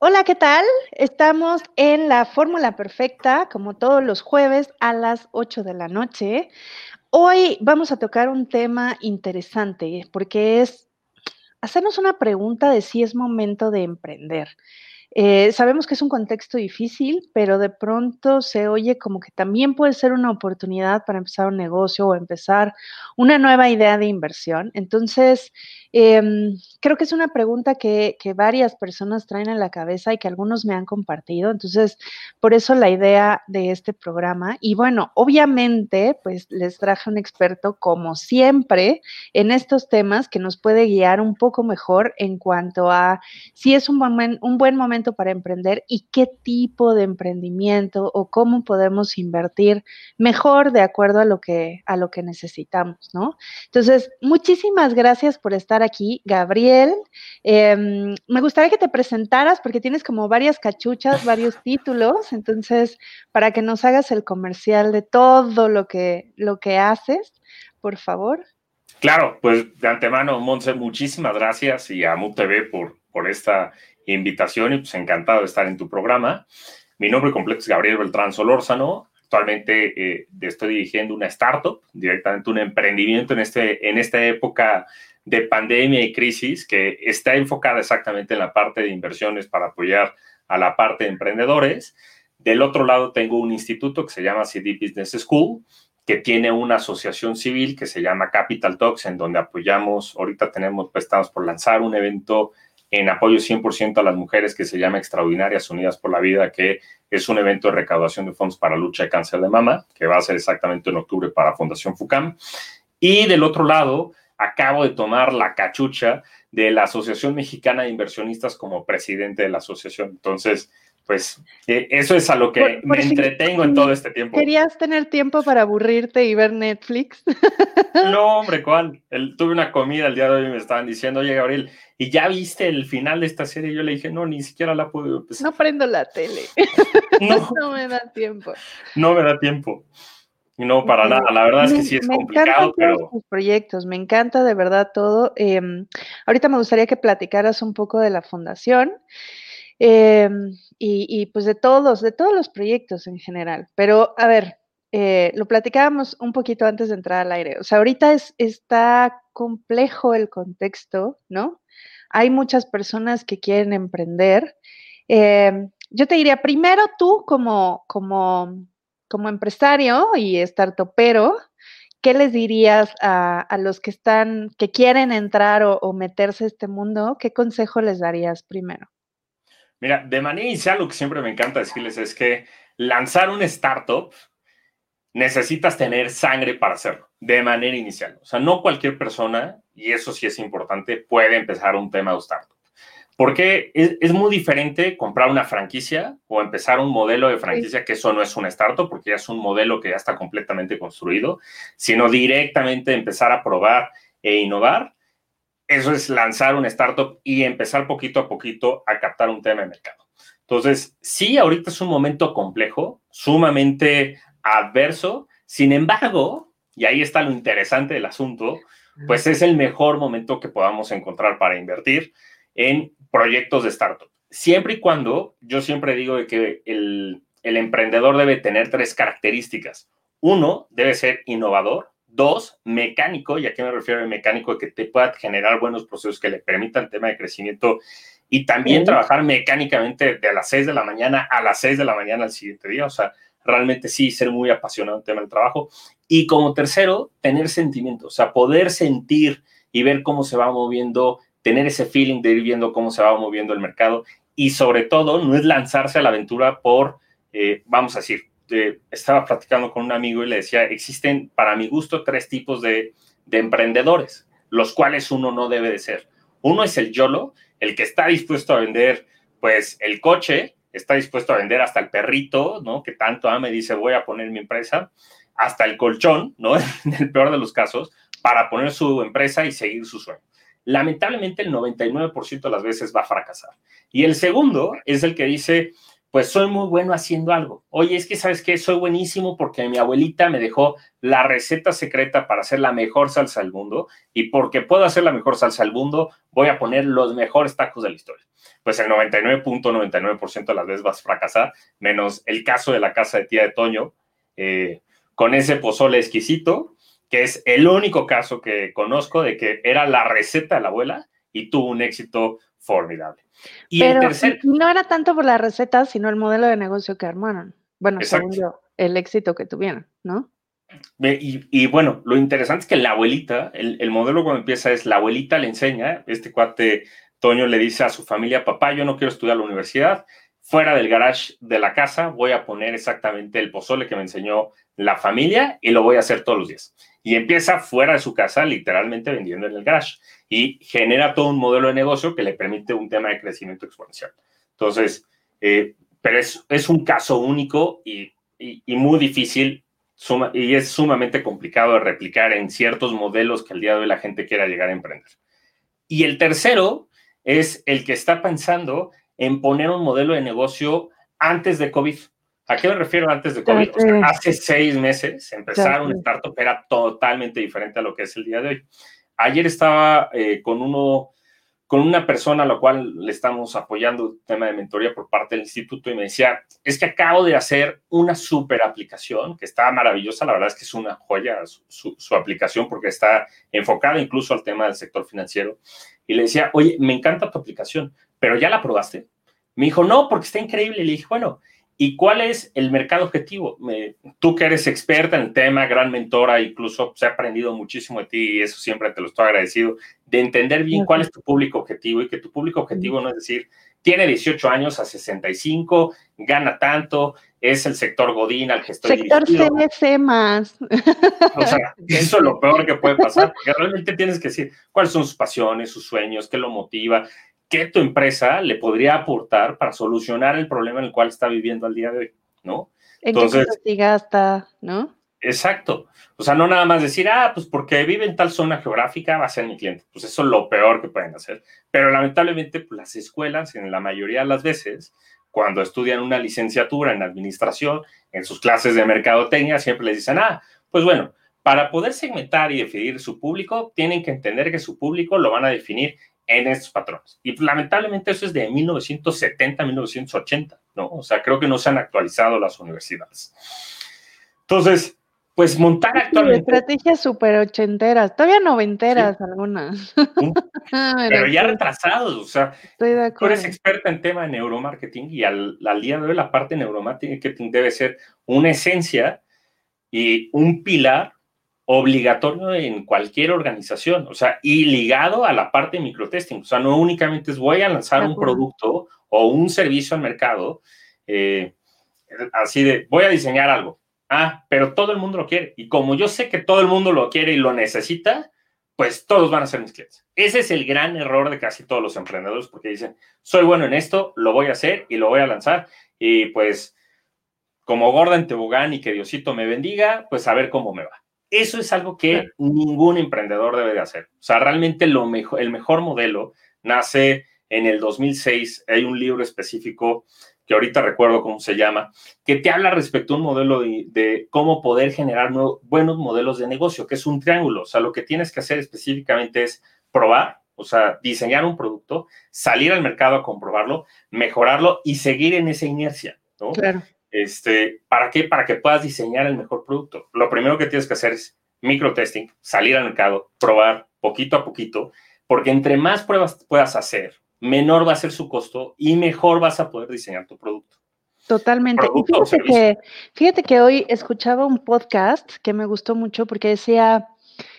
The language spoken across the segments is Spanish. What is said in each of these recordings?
Hola, ¿qué tal? Estamos en la Fórmula Perfecta, como todos los jueves a las 8 de la noche. Hoy vamos a tocar un tema interesante porque es hacernos una pregunta de si es momento de emprender. Eh, sabemos que es un contexto difícil, pero de pronto se oye como que también puede ser una oportunidad para empezar un negocio o empezar una nueva idea de inversión. Entonces, em, creo que es una pregunta que, varias personas traen en la cabeza y que algunos me han compartido. Entonces, por eso la idea de este programa. Y bueno, obviamente, pues les traje un experto, como siempre, en estos temas que nos puede guiar un poco mejor en cuanto a si es un buen momento para emprender y qué tipo de emprendimiento o cómo podemos invertir mejor de acuerdo a lo que, a lo que necesitamos, ¿no? Entonces, muchísimas gracias por estar aquí, Gabriel. Em, me gustaría que te presentaras porque tienes como varias cachuchas, varios títulos, entonces, para que nos hagas el comercial de todo lo que, lo que haces, por favor. Claro, pues de antemano, Monse, muchísimas gracias y a MUTV por, por esta invitación y pues encantado de estar en tu programa. Mi nombre completo es Gabriel Beltrán Solórzano. Actualmente eh, estoy dirigiendo una startup, directamente un emprendimiento en, este, en esta época de pandemia y crisis que está enfocada exactamente en la parte de inversiones para apoyar a la parte de emprendedores. Del otro lado tengo un instituto que se llama CD Business School, que tiene una asociación civil que se llama Capital Talks, en donde apoyamos, ahorita tenemos, pues estamos por lanzar un evento en apoyo 100% a las mujeres que se llama Extraordinarias Unidas por la Vida, que es un evento de recaudación de fondos para lucha de cáncer de mama, que va a ser exactamente en octubre para Fundación FUCAM. Y del otro lado, acabo de tomar la cachucha de la Asociación Mexicana de Inversionistas como presidente de la asociación. Entonces, pues eh, eso es a lo que me entretengo en todo este tiempo. ¿Querías tener tiempo para aburrirte y ver Netflix? No, hombre, Juan, tuve una comida el día de hoy y me estaban diciendo, oye, Gabriel, ¿y ya viste el final de esta serie? Yo le dije, no, ni siquiera la puedo empezar. No prendo la tele. No, no me da tiempo. No me da tiempo. No, para nada. La verdad es que sí es complicado, pero. Tus proyectos, me encanta de verdad todo. Em, ahorita me gustaría que platicaras un poco de la fundación. Em, y, pues de todos, de todos los proyectos en general. Pero a ver, eh, lo platicábamos un poquito antes de entrar al aire. O sea, ahorita es, está complejo el contexto, ¿no? Hay muchas personas que quieren emprender. Em, yo te diría, primero tú como, como, como empresario y startupero, ¿qué les dirías a, los que están, que quieren entrar o, o meterse a este mundo? ¿Qué consejo les darías primero? Mira, de manera inicial lo que siempre me encanta decirles es que lanzar un startup necesitas tener sangre para hacerlo, de manera inicial. O sea, no cualquier persona, y eso sí es importante, puede empezar un tema de startup. Porque es, muy diferente comprar una franquicia o empezar un modelo de franquicia, que eso no es un startup, porque ya es un modelo que ya está completamente construido, sino directamente empezar a probar e innovar eso es lanzar una startup y empezar poquito a poquito a captar un tema de mercado. Entonces, sí, ahorita es un momento complejo, sumamente adverso. Sin embargo, y ahí está lo interesante del asunto, pues es el mejor momento que podamos encontrar para invertir en proyectos de startup. Siempre y cuando, yo siempre digo que el, el emprendedor debe tener tres características. Uno, debe ser innovador. Dos, mecánico, y a qué me refiero el mecánico, que te pueda generar buenos procesos que le permitan tema de crecimiento y también trabajar mecánicamente de las 6 de la mañana a las 6 de la mañana al siguiente día. O sea, realmente sí, ser muy apasionado en tema del trabajo. Y como tercero, tener sentimiento, o sea, poder sentir y ver cómo se va moviendo, tener ese feeling de ir viendo cómo se va moviendo el mercado. Y sobre todo, no es lanzarse a la aventura por, eh, vamos a decir, estaba platicando con un amigo y le decía, existen para mi gusto tres tipos de, emprendedores, los cuales uno no debe de ser. Uno es el YOLO, el que está dispuesto a vender pues el coche, está dispuesto a vender hasta el perrito, ¿no? Que tanto ama y dice, voy a poner mi empresa, hasta el colchón, ¿no? en el peor de los casos, para poner su empresa y seguir su sueño. Lamentablemente el 99% de las veces va a fracasar. Y el segundo es el que dice, pues soy muy bueno haciendo algo. Oye, es que sabes que soy buenísimo porque mi abuelita me dejó la receta secreta para hacer la mejor salsa del mundo y porque puedo hacer la mejor salsa del mundo, voy a poner los mejores tacos de la historia. Pues el 99.99% de las veces vas a fracasar, menos el caso de la casa de tía de Toño, eh, con ese pozole exquisito, que es el único caso que conozco de que era la receta de la abuela y tuvo un éxito formidable. Y el tercer... no era tanto por la receta, sino el modelo de negocio que armaron. Bueno, según yo, el éxito que tuvieron, ¿no? Y, bueno, lo interesante es que la abuelita, el, el, modelo cuando empieza es la abuelita le enseña, este cuate Toño le dice a su familia, papá, yo no quiero estudiar la universidad, fuera del garage de la casa voy a poner exactamente el pozole que me enseñó la familia y lo voy a hacer todos los días. Y empieza fuera de su casa, literalmente vendiendo en el garage. Y genera todo un modelo de negocio que le permite un tema de crecimiento exponencial. Entonces, eh, pero es, un caso único y, muy difícil y es sumamente complicado de replicar en ciertos modelos que al día de hoy la gente quiera llegar a emprender. Y el tercero es el que está pensando en poner un modelo de negocio antes de COVID. ¿A qué me refiero antes de COVID? hace seis meses empezar un startup era totalmente diferente a lo que es el día de hoy. Ayer estaba eh, con uno, con una persona a la cual le estamos apoyando el tema de mentoría por parte del instituto y me decía, es que acabo de hacer una super aplicación que está maravillosa, la verdad es que es una joya su, su aplicación porque está enfocada incluso al tema del sector financiero. Y le decía, oye, me encanta tu aplicación, pero ¿ya la probaste? Me dijo, no, porque está increíble. Le dije, bueno, ¿Y cuál es el mercado objetivo? tú que eres experta en el tema, gran mentora, incluso se ha aprendido muchísimo de ti y eso siempre te lo estoy agradecido, de entender bien cuál es tu público objetivo y que tu público objetivo no es decir, tiene 18 años a 65, gana tanto, es el sector Godín al que estoy Sector CNC más. O sea, eso es lo peor que puede pasar, porque realmente tienes que decir cuáles son sus pasiones, sus sueños, qué lo motiva, qué tu empresa le podría aportar para solucionar el problema en el cual está viviendo al día de hoy, ¿no? Entonces, qué gasta, ¿no? Exacto. O sea, no nada más decir, ah, pues porque vive en tal zona geográfica va a ser mi cliente. Pues eso es lo peor que pueden hacer. Pero lamentablemente, pues las escuelas, en la mayoría de las veces, cuando estudian una licenciatura en administración, en sus clases de mercadotecnia, siempre les dicen, ah, pues bueno, para poder segmentar y definir su público, tienen que entender que su público lo van a definir en estos patrones. Y lamentablemente eso es de 1970, 1980, ¿no? O sea, creo que no se han actualizado las universidades. Entonces, pues montar actualmente... estrategias súper ochenteras, todavía noventeras algunas. Pero ya retrasados, o sea, Estoy de tú eres experta en tema de neuromarketing y al, al día de hoy la parte de neuromarketing debe ser una esencia y un pilar obligatorio en cualquier organización, o sea, y ligado a la parte de microtesting, o sea, no únicamente es voy a lanzar un producto o un servicio al mercado, eh, así de, voy a diseñar algo, ah, pero todo el mundo lo quiere, y como yo sé que todo el mundo lo quiere y lo necesita, pues todos van a ser mis clientes. Ese es el gran error de casi todos los emprendedores, porque dicen, soy bueno en esto, lo voy a hacer y lo voy a lanzar, y pues como gorda en tobogán y que Diosito me bendiga, pues a ver cómo me va. Eso es algo que ningún emprendedor debe de hacer. O sea, realmente lo mejor, el mejor modelo nace en el 2006. Hay un libro específico que ahorita recuerdo cómo se llama, que te habla respecto a un modelo de, cómo poder generar buenos modelos de negocio, que es un triángulo. O sea, lo que tienes que hacer específicamente es probar, o sea, diseñar un producto, salir al mercado a comprobarlo, mejorarlo y seguir en esa inercia, ¿no? Claro. Este, ¿Para qué? Para que puedas diseñar el mejor producto. Lo primero que tienes que hacer es microtesting, salir al mercado, probar poquito a poquito, porque entre más pruebas puedas hacer, menor va a ser su costo y mejor vas a poder diseñar tu producto. Totalmente. fíjate, que, fíjate que hoy escuchaba un podcast que me gustó mucho porque decía,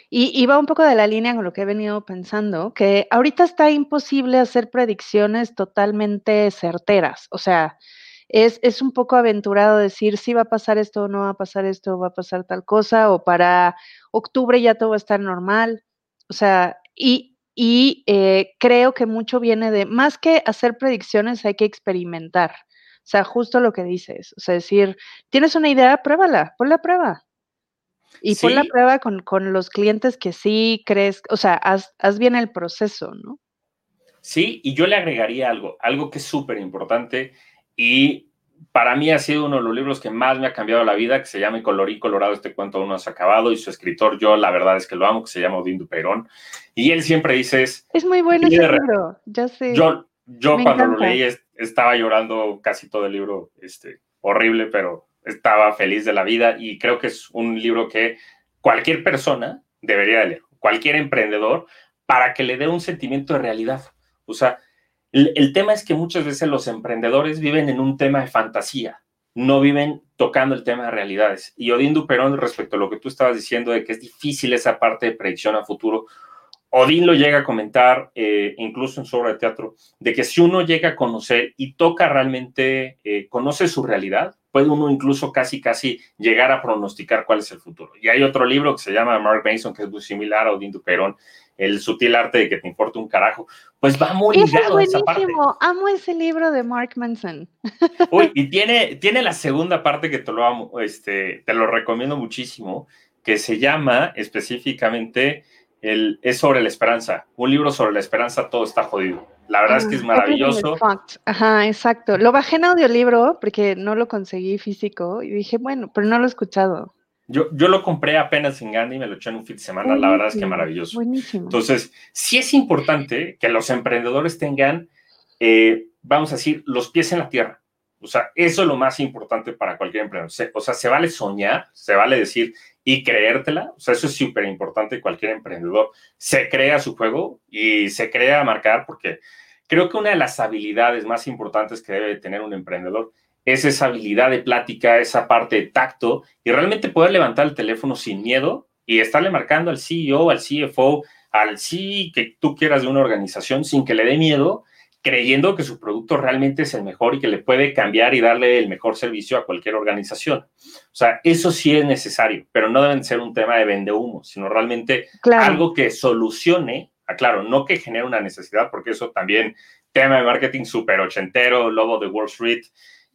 y iba un poco de la línea con lo que he venido pensando, que ahorita está imposible hacer predicciones totalmente certeras. O sea, es, un poco aventurado decir si va a pasar esto o no va a pasar esto, va a pasar tal cosa, o para octubre ya todo va a estar normal. O sea, y, y eh, creo que mucho viene de, más que hacer predicciones, hay que experimentar. O sea, justo lo que dices. O sea, decir, tienes una idea, pruébala, ponla a prueba. Y pon la prueba con, los clientes que sí crees, o sea, haz, haz bien el proceso, ¿no? Sí, y yo le agregaría algo, algo que es súper importante y para mí ha sido uno de los libros que más me ha cambiado la vida, que se llama Colorín Colorado, este cuento aún no has acabado, y su escritor, yo la verdad es que lo amo, que se llama Odín Duperón, y él siempre dice... Es muy bueno ese libro, yo sé. Yo, yo cuando lo leí estaba llorando casi todo el libro, este, horrible, pero estaba feliz de la vida, y creo que es un libro que cualquier persona debería leer, cualquier emprendedor, para que le dé un sentimiento de realidad. O sea, el, tema es que muchas veces los emprendedores viven en un tema de fantasía, no viven tocando el tema de realidades. Y Odín Duperón, respecto a lo que tú estabas diciendo de que es difícil esa parte de predicción a futuro, Odín lo llega a comentar, eh, incluso en su obra de teatro, de que si uno llega a conocer y toca realmente, eh, conoce su realidad, puede uno incluso casi, casi llegar a pronosticar cuál es el futuro. Y hay otro libro que se llama Mark Mason, que es muy similar a Odín Duperón, El sutil arte de que te importe un carajo. Pues va muy ligado a esa parte. Amo ese libro de Mark Manson. Uy, y tiene, tiene la segunda parte que te lo, amo, este, te lo recomiendo muchísimo, que se llama específicamente el, es sobre la esperanza. Un libro sobre la esperanza, todo está jodido. La verdad es que es ah, maravilloso. Ajá, exacto. Lo bajé en audiolibro porque no lo conseguí físico y dije, bueno, pero no lo he escuchado. Yo, yo lo compré apenas en Gandhi y me lo eché en un fin de semana. la verdad es que maravilloso. Buenísimo. Entonces, sí es importante que los emprendedores tengan, eh, vamos a decir, los pies en la tierra. O sea, eso es lo más importante para cualquier emprendedor. O sea, se vale soñar, se vale decir, y creértela. O sea, eso es súper importante. Cualquier emprendedor se crea su juego y se crea marcar porque creo que una de las habilidades más importantes que debe tener un emprendedor es esa habilidad de plática, esa parte de tacto y realmente poder levantar el teléfono sin miedo y estarle marcando al CEO, al CFO, al CEO que tú quieras de una organización sin que le dé miedo creyendo que su producto realmente es el mejor y que le puede cambiar y darle el mejor servicio a cualquier organización. O sea, eso sí es necesario, pero no deben ser un tema de vende humo, sino realmente algo que solucione, aclaro, no que genere una necesidad, porque eso también, tema de marketing súper ochentero, lobo de Wall Street,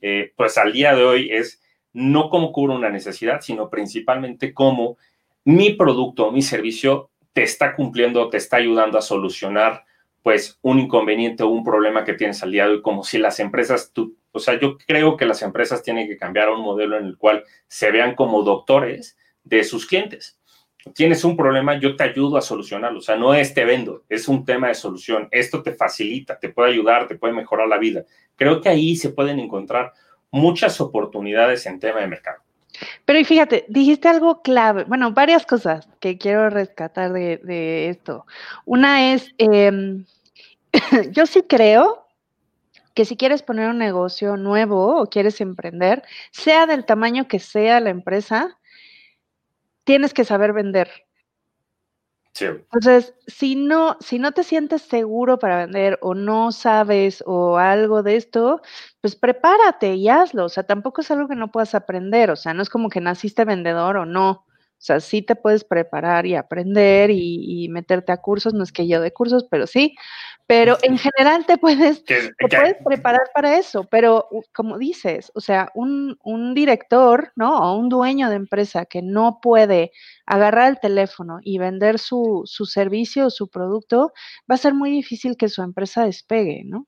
eh, pues al día de hoy es no cómo cubre una necesidad, sino principalmente cómo mi producto o mi servicio te está cumpliendo, te está ayudando a solucionar pues un inconveniente o un problema que tienes al día de hoy, como si las empresas, tú, o sea, yo creo que las empresas tienen que cambiar a un modelo en el cual se vean como doctores de sus clientes. Tienes un problema, yo te ayudo a solucionarlo, o sea, no es te vendo, es un tema de solución. Esto te facilita, te puede ayudar, te puede mejorar la vida. Creo que ahí se pueden encontrar muchas oportunidades en tema de mercado. Pero y fíjate, dijiste algo clave, bueno, varias cosas que quiero rescatar de, esto. Una es, em, yo sí creo que si quieres poner un negocio nuevo o quieres emprender, sea del tamaño que sea la empresa, tienes que saber vender. Entonces, si no, si no te sientes seguro para vender o no sabes o algo de esto, pues prepárate y hazlo. O sea, tampoco es algo que no puedas aprender. O sea, no es como que naciste vendedor o no. O sea, sí te puedes preparar y aprender y, meterte a cursos, no es que yo de cursos, pero sí, pero en general te puedes, te puedes preparar para eso, pero como dices, o sea, un, un, director, ¿no? O un dueño de empresa que no puede agarrar el teléfono y vender su, su servicio o su producto, va a ser muy difícil que su empresa despegue, ¿no?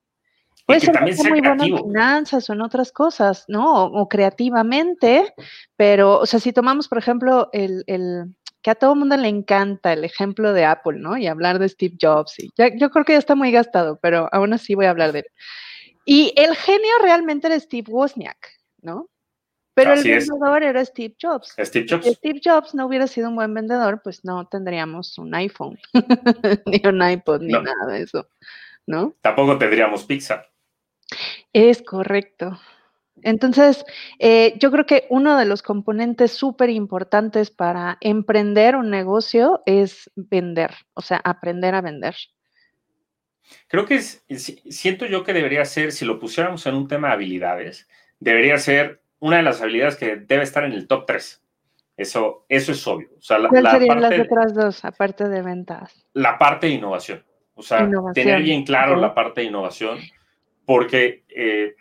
Puede ser también muy bueno en finanzas o en otras cosas, ¿no? O, creativamente, pero, o sea, si tomamos, por ejemplo, el, el, que a todo el mundo le encanta el ejemplo de Apple, ¿no? Y hablar de Steve Jobs. Y ya, yo creo que ya está muy gastado, pero aún así voy a hablar de él. Y el genio realmente era Steve Wozniak, ¿no? Pero el vendedor era Steve Jobs. Steve Jobs. Si Steve Jobs no hubiera sido un buen vendedor, pues no tendríamos un iPhone, ni un iPod, ni nada de eso, ¿no? Tampoco tendríamos Pixar. Es correcto. Entonces, eh, yo creo que uno de los componentes súper importantes para emprender un negocio es vender, o sea, aprender a vender. Creo que es, siento yo que debería ser, si lo pusiéramos en un tema de habilidades, debería ser una de las habilidades que debe estar en el top 3. Eso, eso es obvio. O sea, ¿Cuáles serían las otras dos, aparte de ventas? La parte de innovación. O sea, tener bien claro la parte de innovación porque eh,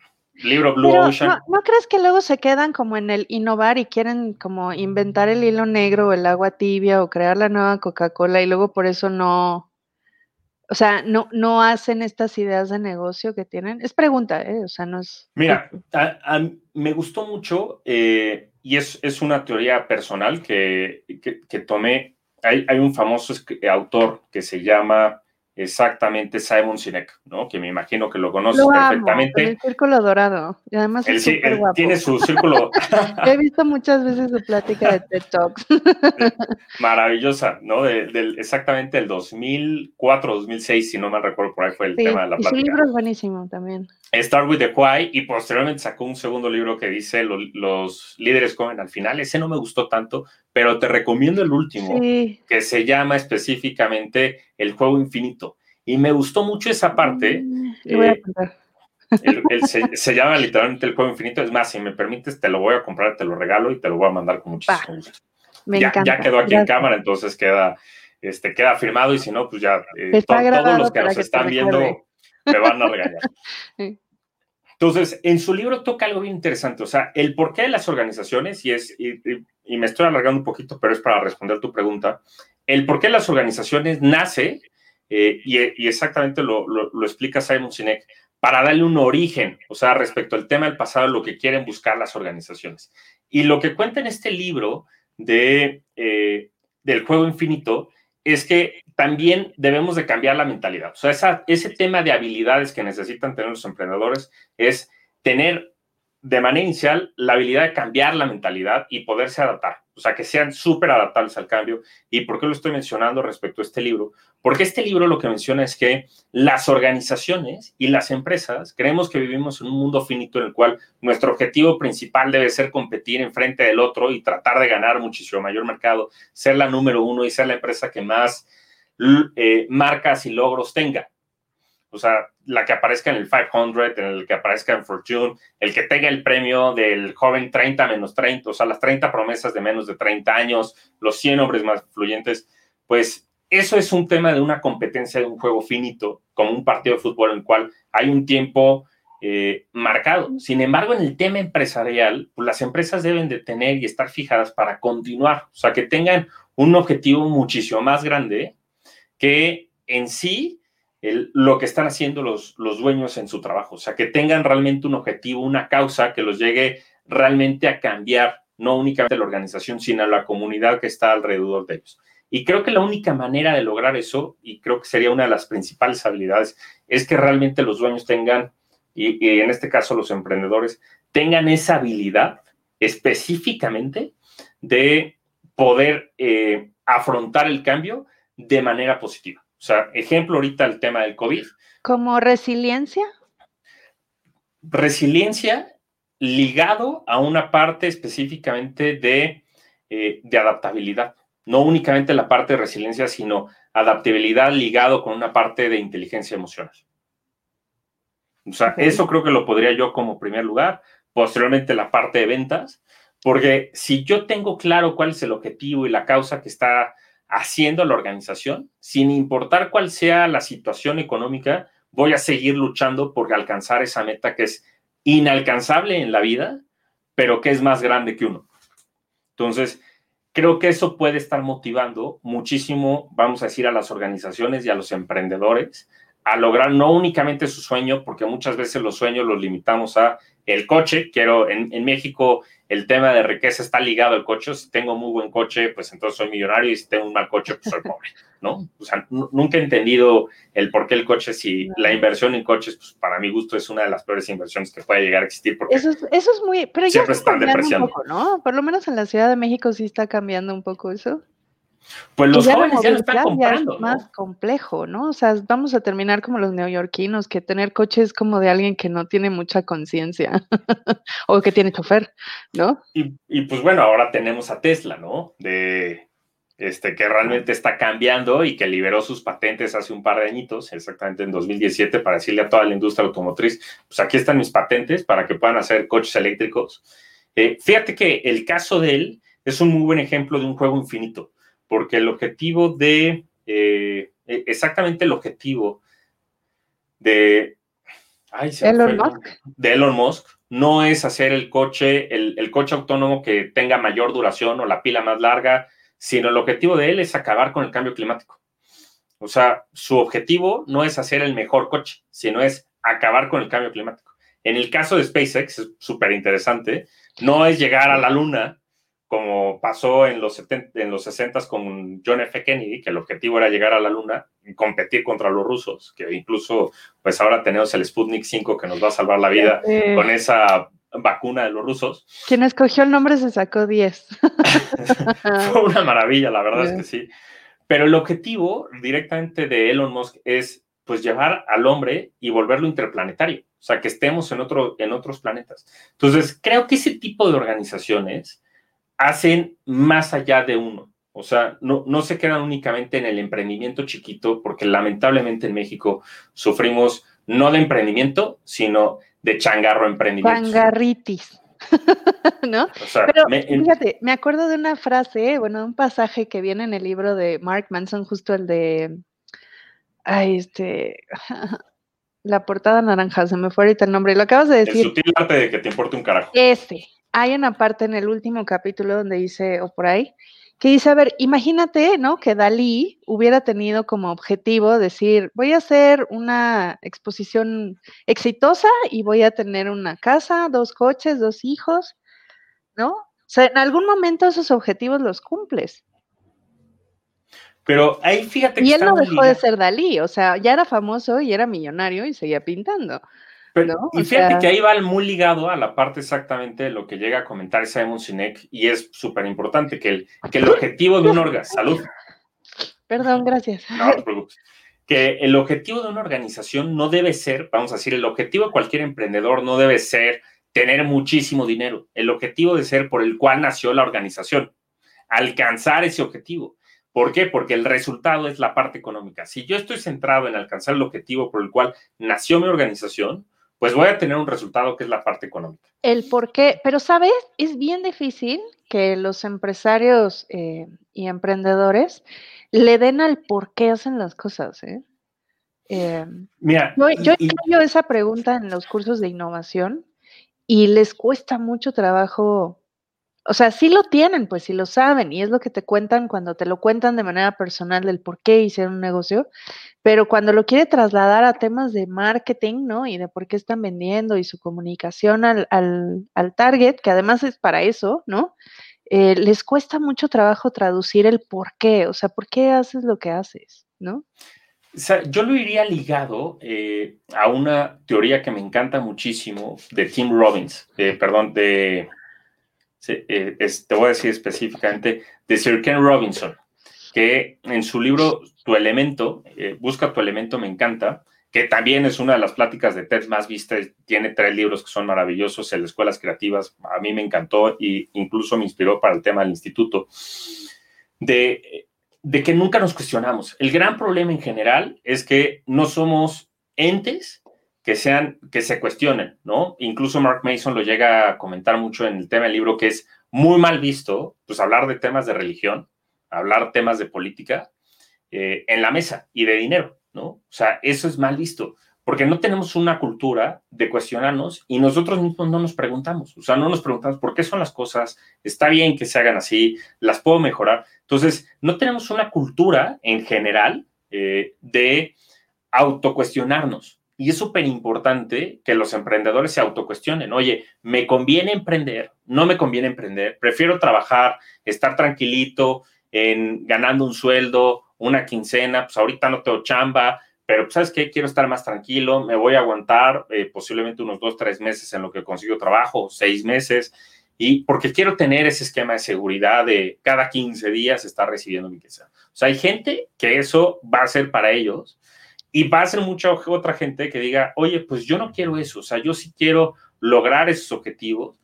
libro Blue Ocean. No, crees que luego se quedan como en el innovar y quieren como inventar el hilo negro o el agua tibia o crear la nueva Coca-Cola y luego por eso no, O sea, no, no hacen estas ideas de negocio que tienen. Es pregunta, ¿eh? O sea, no es. Mira, me gustó mucho eh, y es, es, una teoría personal que, que, tomé. Hay, hay, un famoso autor que se llama exactamente Simon Sinek, ¿no? Que me imagino que lo conoces perfectamente. el círculo dorado. Y además es él, tiene su círculo. He visto muchas veces su plática de TED Talks. Maravillosa, ¿no? del exactamente el 2004, 2006, si no me recuerdo, por ahí fue el tema de la plática. su libro es buenísimo también. Start with the Why y posteriormente sacó un segundo libro que dice Los, líderes comen al final. Ese no me gustó tanto, pero te recomiendo el último, que se llama específicamente El juego infinito. Y me gustó mucho esa parte. Mm, eh, se, llama literalmente El juego infinito. Es más, si me permites, te lo voy a comprar, te lo regalo y te lo voy a mandar con muchísimo gusto. ya, ya, quedó aquí en cámara, entonces queda, este, queda firmado y si no, pues ya eh, todos los que nos están viendo me van a regañar. Entonces, en su libro toca algo bien interesante, o sea, el porqué de las organizaciones, y es, y, me estoy alargando un poquito, pero es para responder tu pregunta, el porqué de las organizaciones nace, eh, y, exactamente lo, explica Simon Sinek, para darle un origen, o sea, respecto al tema del pasado, lo que quieren buscar las organizaciones. Y lo que cuenta en este libro de, eh, del juego infinito es que también debemos de cambiar la mentalidad. O sea, ese tema de habilidades que necesitan tener los emprendedores es tener de manera inicial la habilidad de cambiar la mentalidad y poderse adaptar. O sea, que sean súper adaptables al cambio. ¿Y por qué lo estoy mencionando respecto a este libro? Porque este libro lo que menciona es que las organizaciones y las empresas creemos que vivimos en un mundo finito en el cual nuestro objetivo principal debe ser competir en frente del otro y tratar de ganar muchísimo mayor mercado, ser la número uno y ser la empresa que más eh, marcas y logros tenga. O sea, la que aparezca en el 500, en el que aparezca en Fortune, el que tenga el premio del joven 30 menos 30, o sea, las 30 promesas de menos de 30 años, los 100 hombres más fluyentes, pues eso es un tema de una competencia de un juego finito, como un partido de fútbol en el cual hay un tiempo eh, marcado. Sin embargo, en el tema empresarial, pues las empresas deben de tener y estar fijadas para continuar, o sea, que tengan un objetivo muchísimo más grande que en sí lo que están haciendo los, los dueños en su trabajo, o sea, que tengan realmente un objetivo, una causa que los llegue realmente a cambiar, no únicamente la organización, sino la comunidad que está alrededor de ellos. Y creo que la única manera de lograr eso, y creo que sería una de las principales habilidades, es que realmente los dueños tengan, y, en este caso los emprendedores, tengan esa habilidad específicamente de poder eh, afrontar el cambio de manera positiva. O sea, ejemplo ahorita el tema del COVID. ¿Como resiliencia? Resiliencia ligado a una parte específicamente de, eh, de adaptabilidad. No únicamente la parte de resiliencia, sino adaptabilidad ligado con una parte de inteligencia emocional. O sea, eso creo que lo podría yo como primer lugar. Posteriormente la parte de ventas, porque si yo tengo claro cuál es el objetivo y la causa que está haciendo la organización, sin importar cuál sea la situación económica, voy a seguir luchando por alcanzar esa meta que es inalcanzable en la vida, pero que es más grande que uno. Entonces, creo que eso puede estar motivando muchísimo, vamos a decir, a las organizaciones y a los emprendedores a lograr no únicamente su sueño, porque muchas veces los sueños los limitamos a el coche. Quiero, en, en México el tema de riqueza está ligado al coche. Si tengo muy buen coche, pues entonces soy millonario y si tengo un mal coche, pues soy pobre, ¿no? O sea, nunca he entendido el por qué el coche, si la inversión en coches, pues para mi gusto es una de las peores inversiones que puede llegar a existir. Porque eso, es, eso es muy, pero ya está cambiando un poco, ¿no? Por lo menos en la Ciudad de México sí está cambiando un poco eso. Pues los jóvenes ya lo están comprando. es más complejo, ¿no? O sea, vamos a terminar como los neoyorquinos, que tener coche es como de alguien que no tiene mucha conciencia o que tiene chofer, ¿no? Y, pues bueno, ahora tenemos a Tesla, ¿no? De este que realmente está cambiando y que liberó sus patentes hace un par de añitos, exactamente en 2017, para decirle a toda la industria automotriz, pues aquí están mis patentes para que puedan hacer coches eléctricos. Eh, fíjate que el caso de él es un muy buen ejemplo de un juego infinito porque el objetivo de, eh, e, exactamente el objetivo de, Elon Musk. de Elon Musk no es hacer el coche, el, coche autónomo que tenga mayor duración o la pila más larga, sino el objetivo de él es acabar con el cambio climático. O sea, su objetivo no es hacer el mejor coche, sino es acabar con el cambio climático. En el caso de SpaceX, es súper interesante, no es llegar a la Luna, como pasó en los, 70, en los 60 con John F. Kennedy, que el objetivo era llegar a la Luna y competir contra los rusos, que incluso pues ahora tenemos el Sputnik 5 que nos va a salvar la vida con esa vacuna de los rusos. Quien escogió el nombre se sacó 10. Fue una maravilla, la verdad es que sí. Pero el objetivo directamente de Elon Musk es pues llevar al hombre y volverlo interplanetario, o sea, que estemos en, otro, en otros planetas. Entonces, creo que ese tipo de organizaciones hacen más allá de uno. O sea, no, no se quedan únicamente en el emprendimiento chiquito, porque lamentablemente en México sufrimos no de emprendimiento, sino de changarro emprendimiento. Changarritis. ¿No? Pero fíjate, me acuerdo de una frase, bueno, un pasaje que viene en el libro de Mark Manson, justo el de. Ay, este. La portada naranja, se me fue ahorita el nombre. Lo acabas de decir. El sutil arte de que te importe un carajo. Ese, hay una parte en el último capítulo donde dice, o por ahí, que dice, a ver, imagínate, ¿no? Que Dalí hubiera tenido como objetivo decir, voy a hacer una exposición exitosa y voy a tener una casa, dos coches, dos hijos, ¿no? O sea, en algún momento esos objetivos los cumples. Pero ahí fíjate que. Y él no dejó de ser Dalí, o sea, ya era famoso y era millonario y seguía pintando y fíjate que ahí va muy ligado a la parte exactamente de lo que llega a comentar Simon Sinek y es súper importante que el, que el objetivo de un organización, salud. Perdón, gracias. Que el objetivo de una organización no debe ser, vamos a decir, el objetivo de cualquier emprendedor no debe ser tener muchísimo dinero. El objetivo debe ser por el cual nació la organización. Alcanzar ese objetivo. ¿Por qué? Porque el resultado es la parte económica. Si yo estoy centrado en alcanzar el objetivo por el cual nació mi organización, pues voy a tener un resultado que es la parte económica. El por qué, pero sabes, es bien difícil que los empresarios eh, y emprendedores le den al por qué hacen las cosas. ¿eh? eh Mira, yo, yo esa pregunta en los cursos de innovación y les cuesta mucho trabajo o sea, sí lo tienen, pues sí lo saben, y es lo que te cuentan cuando te lo cuentan de manera personal del por qué hicieron un negocio, pero cuando lo quiere trasladar a temas de marketing, ¿no? Y de por qué están vendiendo y su comunicación al, al, target, que además es para eso, ¿no? Eh, les cuesta mucho trabajo traducir el por qué, o sea, por qué haces lo que haces, ¿no? O sea, yo lo iría ligado eh, a una teoría que me encanta muchísimo de Tim Robbins, eh, perdón, de eh, te voy a decir específicamente, de Sir Ken Robinson, que en su libro Tu elemento, eh, Busca tu elemento, me encanta, que también es una de las pláticas de TED más vistas, tiene tres libros que son maravillosos, el Escuelas Creativas, a mí me encantó e incluso me inspiró para el tema del instituto, de, de que nunca nos cuestionamos. El gran problema en general es que no somos entes que sean, que se cuestionen, ¿no? Incluso Mark Mason lo llega a comentar mucho en el tema del libro que es muy mal visto, pues hablar de temas de religión, hablar temas de política eh, en la mesa y de dinero, ¿no? O sea, eso es mal visto, porque no tenemos una cultura de cuestionarnos y nosotros mismos no nos preguntamos, o sea, no nos preguntamos por qué son las cosas, está bien que se hagan así, las puedo mejorar. Entonces, no tenemos una cultura en general eh, de autocuestionarnos. Y es súper importante que los emprendedores se autocuestionen. Oye, ¿me conviene emprender? ¿No me conviene emprender? Prefiero trabajar, estar tranquilito, en ganando un sueldo, una quincena, pues ahorita no tengo chamba, pero pues, ¿sabes qué? Quiero estar más tranquilo, me voy a aguantar eh, posiblemente unos dos, tres meses en lo que consigo trabajo, seis meses, y porque quiero tener ese esquema de seguridad de cada 15 días estar recibiendo mi quincena. O sea, hay gente que eso va a ser para ellos y va a ser mucha otra gente que diga, oye, pues yo no quiero eso, o sea, yo sí quiero lograr esos objetivos.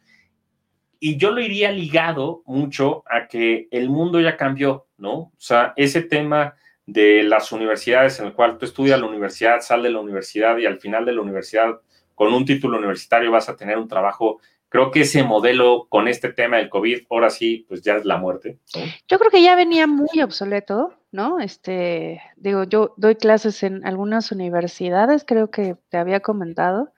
Y yo lo iría ligado mucho a que el mundo ya cambió, ¿no? O sea, ese tema de las universidades en el cual tú estudias la universidad, sal de la universidad y al final de la universidad con un título universitario vas a tener un trabajo creo que ese modelo con este tema del COVID, ahora sí, pues ya es la muerte. Yo creo que ya venía muy obsoleto, ¿no? Este, digo, yo doy clases en algunas universidades, creo que te había comentado,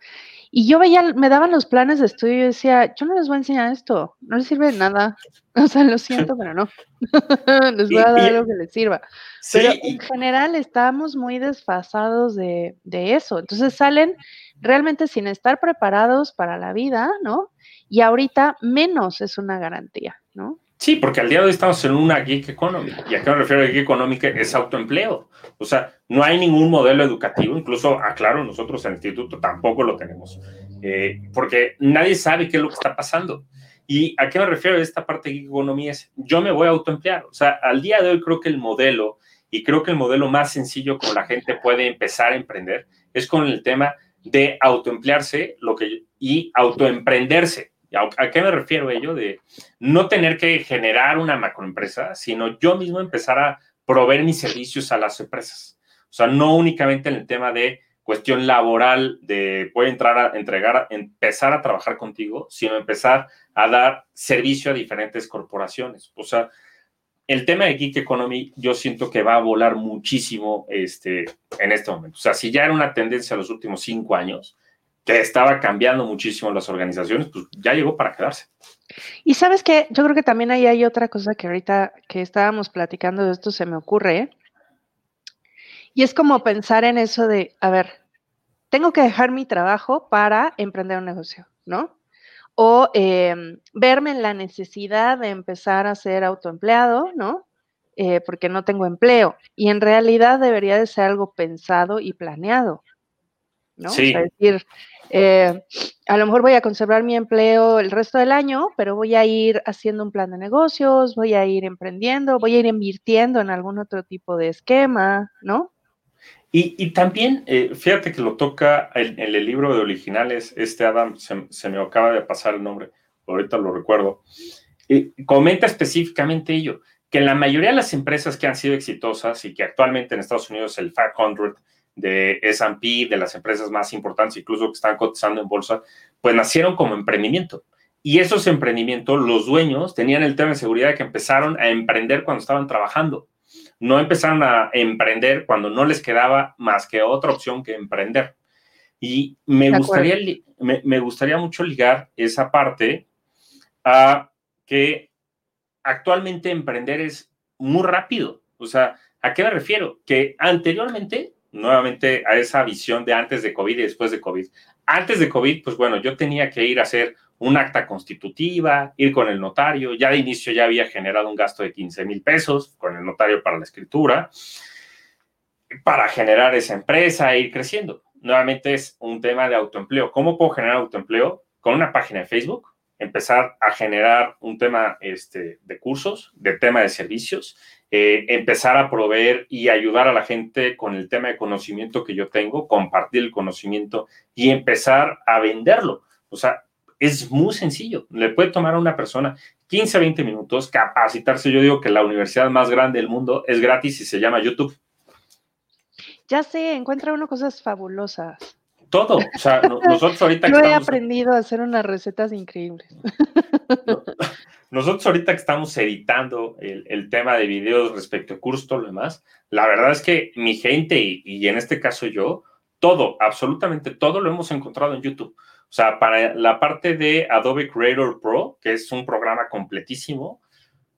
Y yo veía, me daban los planes de estudio y decía, yo no les voy a enseñar esto, no les sirve de nada. O sea, lo siento, pero no. les voy a dar algo que les sirva. pero en general estamos muy desfasados de, de eso. Entonces salen realmente sin estar preparados para la vida, ¿no? Y ahorita menos es una garantía, ¿no? Sí, porque al día de hoy estamos en una gig economy. ¿Y a qué me refiero a gig económica? Es autoempleo. O sea, no hay ningún modelo educativo. Incluso, aclaro, nosotros en el instituto tampoco lo tenemos. Eh, porque nadie sabe qué es lo que está pasando. ¿Y a qué me refiero a esta parte de gig economy? Es, yo me voy a autoemplear. O sea, al día de hoy creo que el modelo, y creo que el modelo más sencillo como la gente puede empezar a emprender, es con el tema de autoemplearse lo que, y autoemprenderse. ¿A qué me refiero ello? De no tener que generar una macroempresa, sino yo mismo empezar a proveer mis servicios a las empresas. O sea, no únicamente en el tema de cuestión laboral, de voy a entrar a entregar, empezar a trabajar contigo, sino empezar a dar servicio a diferentes corporaciones. O sea, el tema de Geek Economy yo siento que va a volar muchísimo este, en este momento. O sea, si ya era una tendencia los últimos cinco años, que estaba cambiando muchísimo las organizaciones, pues ya llegó para quedarse. Y sabes que yo creo que también ahí hay otra cosa que ahorita que estábamos platicando de esto se me ocurre. Y es como pensar en eso de, a ver, tengo que dejar mi trabajo para emprender un negocio, ¿no? O em, verme en la necesidad de empezar a ser autoempleado, ¿no? Eh, porque no tengo empleo. Y en realidad debería de ser algo pensado y planeado, ¿no? Sí. es decir, eh, a lo mejor voy a conservar mi empleo el resto del año, pero voy a ir haciendo un plan de negocios, voy a ir emprendiendo, voy a ir invirtiendo en algún otro tipo de esquema, ¿no? Y, también, eh, fíjate que lo toca en, el libro de originales, este Adam, se, me acaba de pasar el nombre, ahorita lo recuerdo, comenta específicamente ello, que la mayoría de las empresas que han sido exitosas y que actualmente en Estados Unidos el 500 de S&P, de las empresas más importantes, incluso que están cotizando en bolsa, pues nacieron como emprendimiento. Y esos emprendimientos, los dueños tenían el tema de seguridad que empezaron a emprender cuando estaban trabajando. No empezaron a emprender cuando no les quedaba más que otra opción que emprender. Y me gustaría, me, me gustaría mucho ligar esa parte a que actualmente emprender es muy rápido. O sea, ¿a qué me refiero? Que anteriormente nuevamente a esa visión de antes de COVID y después de COVID. Antes de COVID, pues bueno, yo tenía que ir a hacer un acta constitutiva, ir con el notario. Ya de inicio ya había generado un gasto de 15 mil pesos con el notario para la escritura, para generar esa empresa e ir creciendo. Nuevamente es un tema de autoempleo. ¿Cómo puedo generar autoempleo? Con una página de Facebook, empezar a generar un tema este, de cursos, de tema de servicios eh, empezar a proveer y ayudar a la gente con el tema de conocimiento que yo tengo, compartir el conocimiento y empezar a venderlo. O sea, es muy sencillo. Le puede tomar a una persona 15 a 20 minutos capacitarse. Yo digo que la universidad más grande del mundo es gratis y se llama YouTube. Ya sé, encuentra uno cosas fabulosas. Todo. O sea, nosotros ahorita. Yo he aprendido a hacer unas recetas increíbles. Nosotros ahorita que estamos editando el, tema de videos respecto a curso, todo lo demás, la verdad es que mi gente y, en este caso yo, todo, absolutamente todo lo hemos encontrado en YouTube. O sea, para la parte de Adobe Creator Pro, que es un programa completísimo,